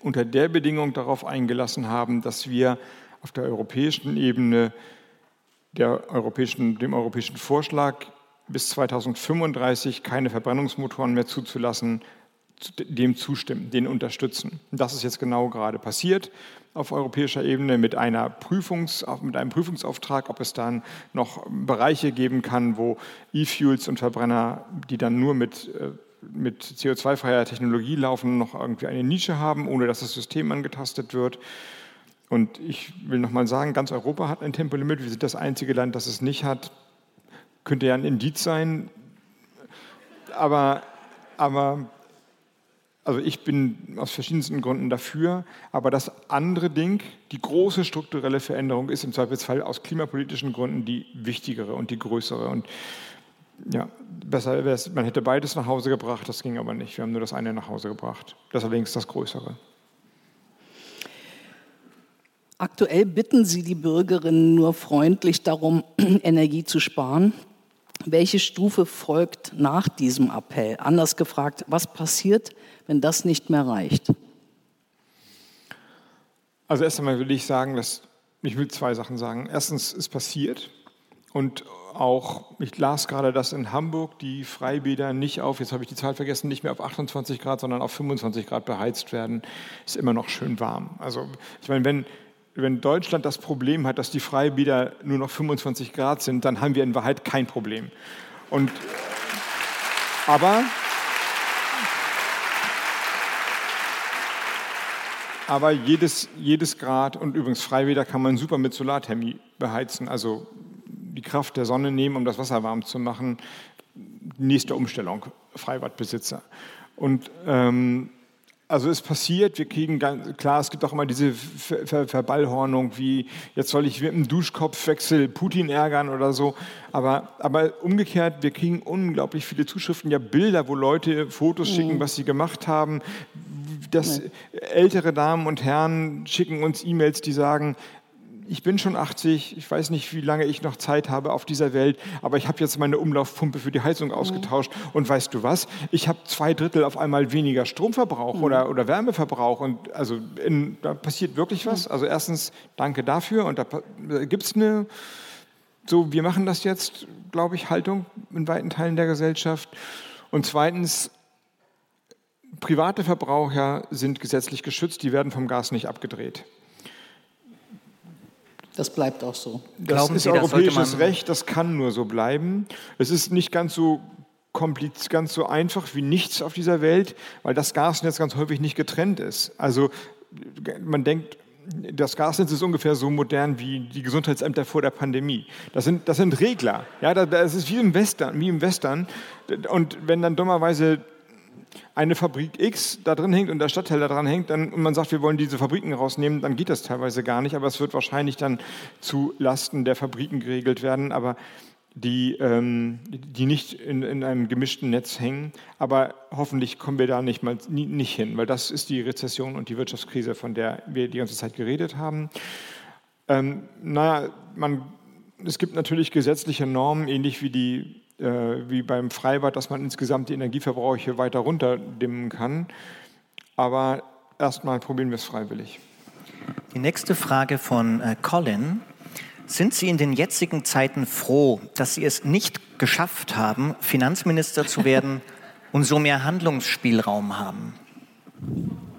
unter der Bedingung darauf eingelassen haben, dass wir auf der europäischen Ebene europäischen, dem europäischen Vorschlag bis 2035 keine Verbrennungsmotoren mehr zuzulassen, dem zustimmen, den unterstützen. Das ist jetzt genau gerade passiert auf europäischer Ebene mit, einer Prüfungs, mit einem Prüfungsauftrag, ob es dann noch Bereiche geben kann, wo E-Fuels und Verbrenner, die dann nur mit, äh, mit CO2-freier Technologie laufen, noch irgendwie eine Nische haben, ohne dass das System angetastet wird. Und ich will nochmal sagen, ganz Europa hat ein Tempolimit. Wir sind das einzige Land, das es nicht hat. Könnte ja ein Indiz sein. Aber, aber also ich bin aus verschiedensten Gründen dafür. Aber das andere Ding, die große strukturelle Veränderung, ist im Zweifelsfall aus klimapolitischen Gründen die wichtigere und die größere. Und ja, besser wäre es, man hätte beides nach Hause gebracht. Das ging aber nicht. Wir haben nur das eine nach Hause gebracht. Das allerdings das Größere. Aktuell bitten Sie die Bürgerinnen nur freundlich darum, Energie zu sparen. Welche Stufe folgt nach diesem Appell? Anders gefragt, was passiert, wenn das nicht mehr reicht? Also erst einmal will ich sagen, dass ich will zwei Sachen sagen. Erstens ist passiert und auch, ich las gerade, dass in Hamburg die Freibäder nicht auf, jetzt habe ich die Zahl vergessen, nicht mehr auf 28 Grad, sondern auf 25 Grad beheizt werden. Ist immer noch schön warm. Also ich meine, wenn wenn Deutschland das Problem hat, dass die Freibäder nur noch 25 Grad sind, dann haben wir in Wahrheit kein Problem. Und, aber, aber jedes, jedes Grad, und übrigens Freibäder kann man super mit Solarthermie beheizen, also die Kraft der Sonne nehmen, um das Wasser warm zu machen. Nächste Umstellung, Freibadbesitzer. Und ähm, also es passiert, wir kriegen ganz klar, es gibt auch immer diese Ver Ver Verballhornung, wie jetzt soll ich mit einem Duschkopfwechsel Putin ärgern oder so. Aber, aber umgekehrt, wir kriegen unglaublich viele Zuschriften, ja Bilder, wo Leute Fotos schicken, mhm. was sie gemacht haben. Das ältere Damen und Herren schicken uns E-Mails, die sagen, ich bin schon 80, ich weiß nicht, wie lange ich noch Zeit habe auf dieser Welt, aber ich habe jetzt meine Umlaufpumpe für die Heizung mhm. ausgetauscht und weißt du was, ich habe zwei Drittel auf einmal weniger Stromverbrauch mhm. oder, oder Wärmeverbrauch und also in, da passiert wirklich was. Also erstens danke dafür und da, da gibt es eine, so wir machen das jetzt, glaube ich, Haltung in weiten Teilen der Gesellschaft und zweitens Private Verbraucher sind gesetzlich geschützt, die werden vom Gas nicht abgedreht. Das bleibt auch so. Das Glauben ist Sie, europäisches das Recht, das kann nur so bleiben. Es ist nicht ganz so kompliziert, ganz so einfach wie nichts auf dieser Welt, weil das Gasnetz ganz häufig nicht getrennt ist. Also man denkt, das Gasnetz ist ungefähr so modern wie die Gesundheitsämter vor der Pandemie. Das sind, das sind Regler. Ja, das ist wie im Western, wie im Western. Und wenn dann dummerweise eine Fabrik X da drin hängt und der Stadtteil da dran hängt dann, und man sagt, wir wollen diese Fabriken rausnehmen, dann geht das teilweise gar nicht. Aber es wird wahrscheinlich dann zu Lasten der Fabriken geregelt werden, aber die, ähm, die nicht in, in, einem gemischten Netz hängen. Aber hoffentlich kommen wir da nicht, mal, nie, nicht hin, weil das ist die Rezession und die Wirtschaftskrise, von der wir die ganze Zeit geredet haben. Ähm, naja, man, es gibt natürlich gesetzliche Normen, ähnlich wie die wie beim Freibad, dass man insgesamt die Energieverbrauche weiter runterdimmen kann. Aber erstmal probieren wir es freiwillig. Die nächste Frage von äh, Colin. Sind Sie in den jetzigen Zeiten froh, dass Sie es nicht geschafft haben, Finanzminister zu werden und so mehr Handlungsspielraum haben?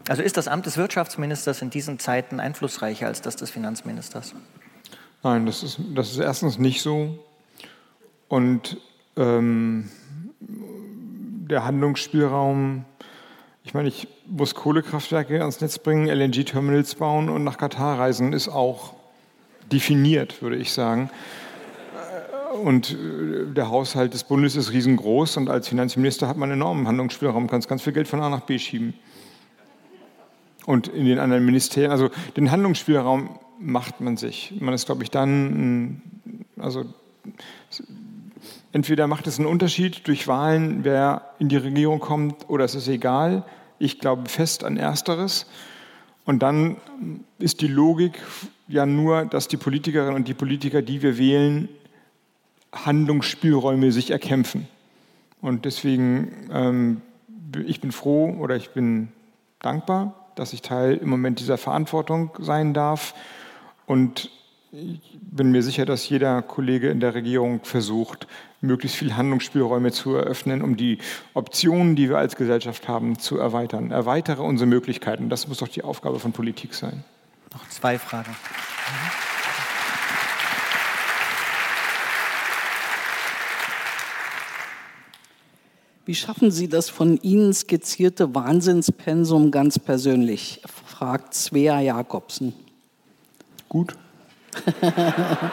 Also ist das Amt des Wirtschaftsministers in diesen Zeiten einflussreicher als das des Finanzministers? Nein, das ist, das ist erstens nicht so. Und ähm, der Handlungsspielraum, ich meine, ich muss Kohlekraftwerke ans Netz bringen, LNG-Terminals bauen und nach Katar reisen, ist auch definiert, würde ich sagen. Und äh, der Haushalt des Bundes ist riesengroß und als Finanzminister hat man enormen Handlungsspielraum, kann ganz viel Geld von A nach B schieben. Und in den anderen Ministerien, also den Handlungsspielraum macht man sich. Man ist, glaube ich, dann, also entweder macht es einen Unterschied durch Wahlen, wer in die Regierung kommt, oder es ist egal. Ich glaube fest an Ersteres. Und dann ist die Logik ja nur, dass die Politikerinnen und die Politiker, die wir wählen, Handlungsspielräume sich erkämpfen. Und deswegen, ähm, ich bin froh oder ich bin dankbar, dass ich Teil im Moment dieser Verantwortung sein darf. Und ich bin mir sicher, dass jeder Kollege in der Regierung versucht, möglichst viel Handlungsspielräume zu eröffnen, um die Optionen, die wir als Gesellschaft haben, zu erweitern. Erweitere unsere Möglichkeiten. Das muss doch die Aufgabe von Politik sein. Noch zwei Fragen. Wie schaffen Sie das von Ihnen skizzierte Wahnsinnspensum ganz persönlich? fragt Svea Jakobsen. Gut.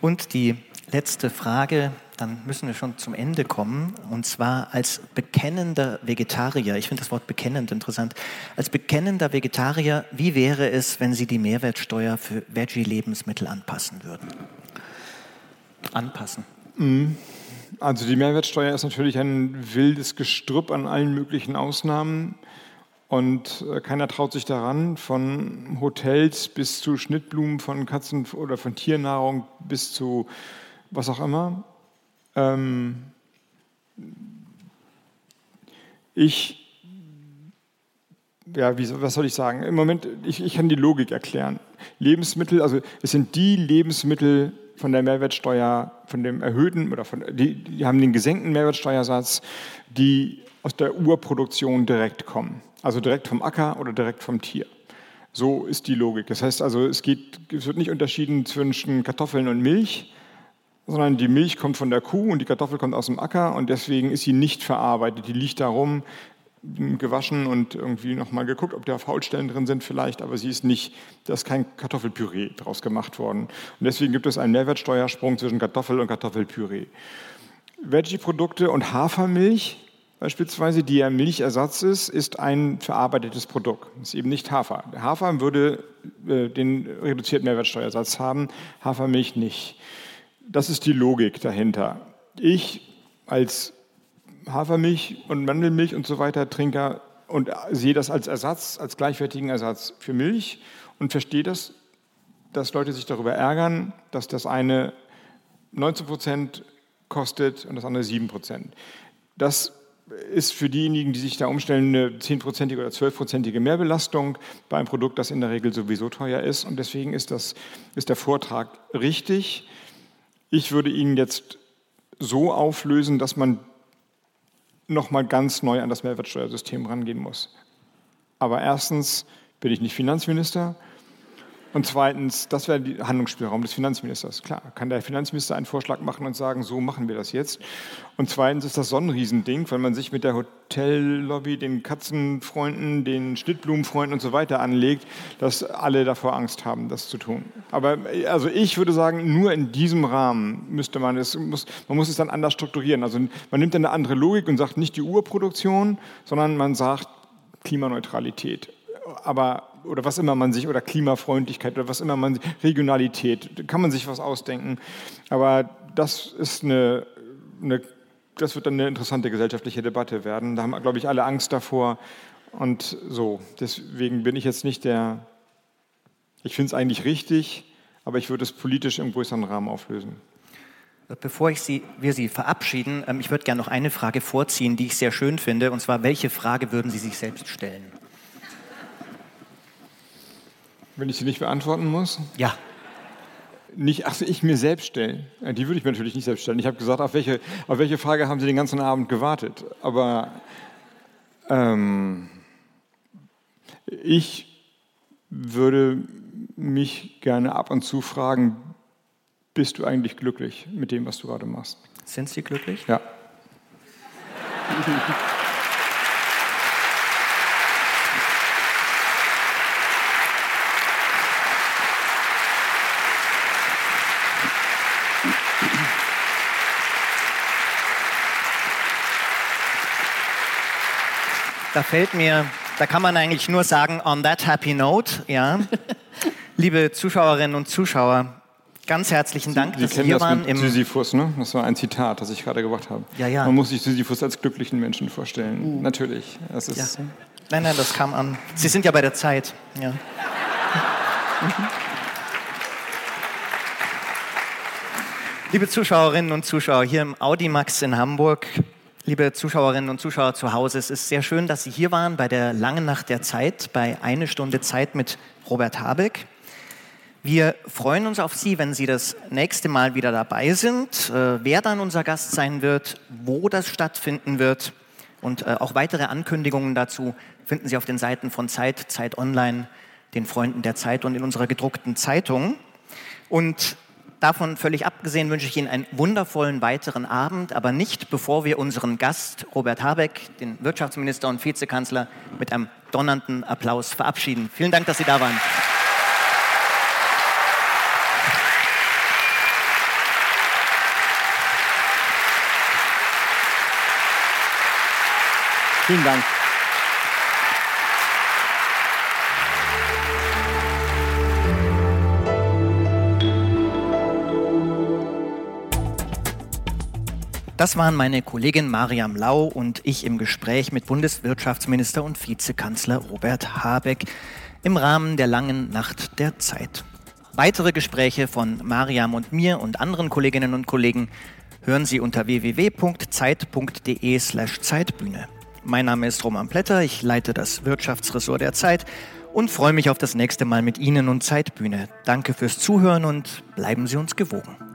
Und die letzte Frage, dann müssen wir schon zum Ende kommen. Und zwar als bekennender Vegetarier, ich finde das Wort bekennend interessant, als bekennender Vegetarier, wie wäre es, wenn Sie die Mehrwertsteuer für Veggie-Lebensmittel anpassen würden? Anpassen. Mhm. Also die Mehrwertsteuer ist natürlich ein wildes Gestrüpp an allen möglichen Ausnahmen. Und äh, keiner traut sich daran, von Hotels bis zu Schnittblumen von Katzen oder von Tiernahrung bis zu was auch immer. Ähm ich, ja, wie, was soll ich sagen? Im Moment, ich, ich kann die Logik erklären. Lebensmittel, also es sind die Lebensmittel, von der Mehrwertsteuer, von dem erhöhten oder von, die, die haben den gesenkten Mehrwertsteuersatz, die aus der Urproduktion direkt kommen. Also direkt vom Acker oder direkt vom Tier. So ist die Logik. Das heißt also, es, geht, es wird nicht unterschieden zwischen Kartoffeln und Milch, sondern die Milch kommt von der Kuh und die Kartoffel kommt aus dem Acker und deswegen ist sie nicht verarbeitet. Die liegt darum, gewaschen und irgendwie nochmal geguckt, ob da Faulstellen drin sind vielleicht, aber sie ist nicht, da ist kein Kartoffelpüree draus gemacht worden. Und deswegen gibt es einen Mehrwertsteuersprung zwischen Kartoffel und Kartoffelpüree. Veggie-Produkte und Hafermilch beispielsweise, die ja Milchersatz ist, ist ein verarbeitetes Produkt. Das ist eben nicht Hafer. Hafer würde äh, den reduzierten Mehrwertsteuersatz haben, Hafermilch nicht. Das ist die Logik dahinter. Ich als Hafermilch und Mandelmilch und so weiter Trinker und sehe das als Ersatz, als gleichwertigen Ersatz für Milch und verstehe das, dass Leute sich darüber ärgern, dass das eine 19 Prozent kostet und das andere 7 Prozent. Das ist für diejenigen, die sich da umstellen, eine 10-prozentige oder 12-prozentige Mehrbelastung bei einem Produkt, das in der Regel sowieso teuer ist. Und deswegen ist, das, ist der Vortrag richtig. Ich würde ihn jetzt so auflösen, dass man nochmal ganz neu an das Mehrwertsteuersystem rangehen muss. Aber erstens bin ich nicht Finanzminister und zweitens, das wäre der Handlungsspielraum des Finanzministers. Klar, kann der Finanzminister einen Vorschlag machen und sagen, so machen wir das jetzt. Und zweitens ist das so ein Riesending, weil man sich mit der Hotellobby, den Katzenfreunden, den Schnittblumenfreunden und so weiter anlegt, dass alle davor Angst haben, das zu tun. Aber also ich würde sagen, nur in diesem Rahmen müsste man es, muss, man muss es dann anders strukturieren. Also man nimmt dann eine andere Logik und sagt nicht die Urproduktion, sondern man sagt Klimaneutralität. Aber oder was immer man sich, oder Klimafreundlichkeit oder was immer man, Regionalität, kann man sich was ausdenken. Aber das ist eine, eine das wird dann eine interessante gesellschaftliche Debatte werden. Da haben, glaube ich, alle Angst davor. Und so, deswegen bin ich jetzt nicht der, ich finde es eigentlich richtig, aber ich würde es politisch im größeren Rahmen auflösen. Bevor ich Sie, wir Sie verabschieden, ähm, ich würde gerne noch eine Frage vorziehen, die ich sehr schön finde, und zwar, welche Frage würden Sie sich selbst stellen? Wenn ich sie nicht beantworten muss? Ja. Nicht, ach, ich mir selbst stellen. Die würde ich mir natürlich nicht selbst stellen. Ich habe gesagt, auf welche, auf welche Frage haben Sie den ganzen Abend gewartet? Aber ähm, ich würde mich gerne ab und zu fragen, bist du eigentlich glücklich mit dem, was du gerade machst? Sind Sie glücklich? Ja. Da fällt mir, da kann man eigentlich nur sagen, on that happy note, ja. Liebe Zuschauerinnen und Zuschauer, ganz herzlichen Dank, Sie dass Sie kennen hier das waren. mit Im, Sisyphus, ne? Das war ein Zitat, das ich gerade gebracht habe. Ja, ja. Man muss sich Sisyphus als glücklichen Menschen vorstellen. Natürlich. Das ist, ja. Nein, nein, das kam an. Sie sind ja bei der Zeit. Ja. Liebe Zuschauerinnen und Zuschauer hier im Audimax in Hamburg, liebe Zuschauerinnen und Zuschauer zu Hause, es ist sehr schön, dass Sie hier waren bei der Langen Nacht der Zeit, bei Eine Stunde Zeit mit Robert Habeck. Wir freuen uns auf Sie, wenn Sie das nächste Mal wieder dabei sind. Äh, wer dann unser Gast sein wird, wo das stattfinden wird und äh, auch weitere Ankündigungen dazu finden Sie auf den Seiten von Zeit, Zeit Online, den Freunden der Zeit und in unserer gedruckten Zeitung. Und davon völlig abgesehen wünsche ich Ihnen einen wundervollen weiteren Abend, aber nicht bevor wir unseren Gast Robert Habeck, den Wirtschaftsminister und Vizekanzler, mit einem donnernden Applaus verabschieden. Vielen Dank, dass Sie da waren. Vielen Dank. Das waren meine Kollegin Mariam Lau und ich im Gespräch mit Bundeswirtschaftsminister und Vizekanzler Robert Habeck im Rahmen der langen Nacht der Zeit. Weitere Gespräche von Mariam und mir und anderen Kolleginnen und Kollegen hören Sie unter www.zeit.de/zeitbühne. Mein Name ist Roman Plätter, ich leite das Wirtschaftsressort der Zeit und freue mich auf das nächste Mal mit Ihnen und Zeitbühne. Danke fürs Zuhören und bleiben Sie uns gewogen.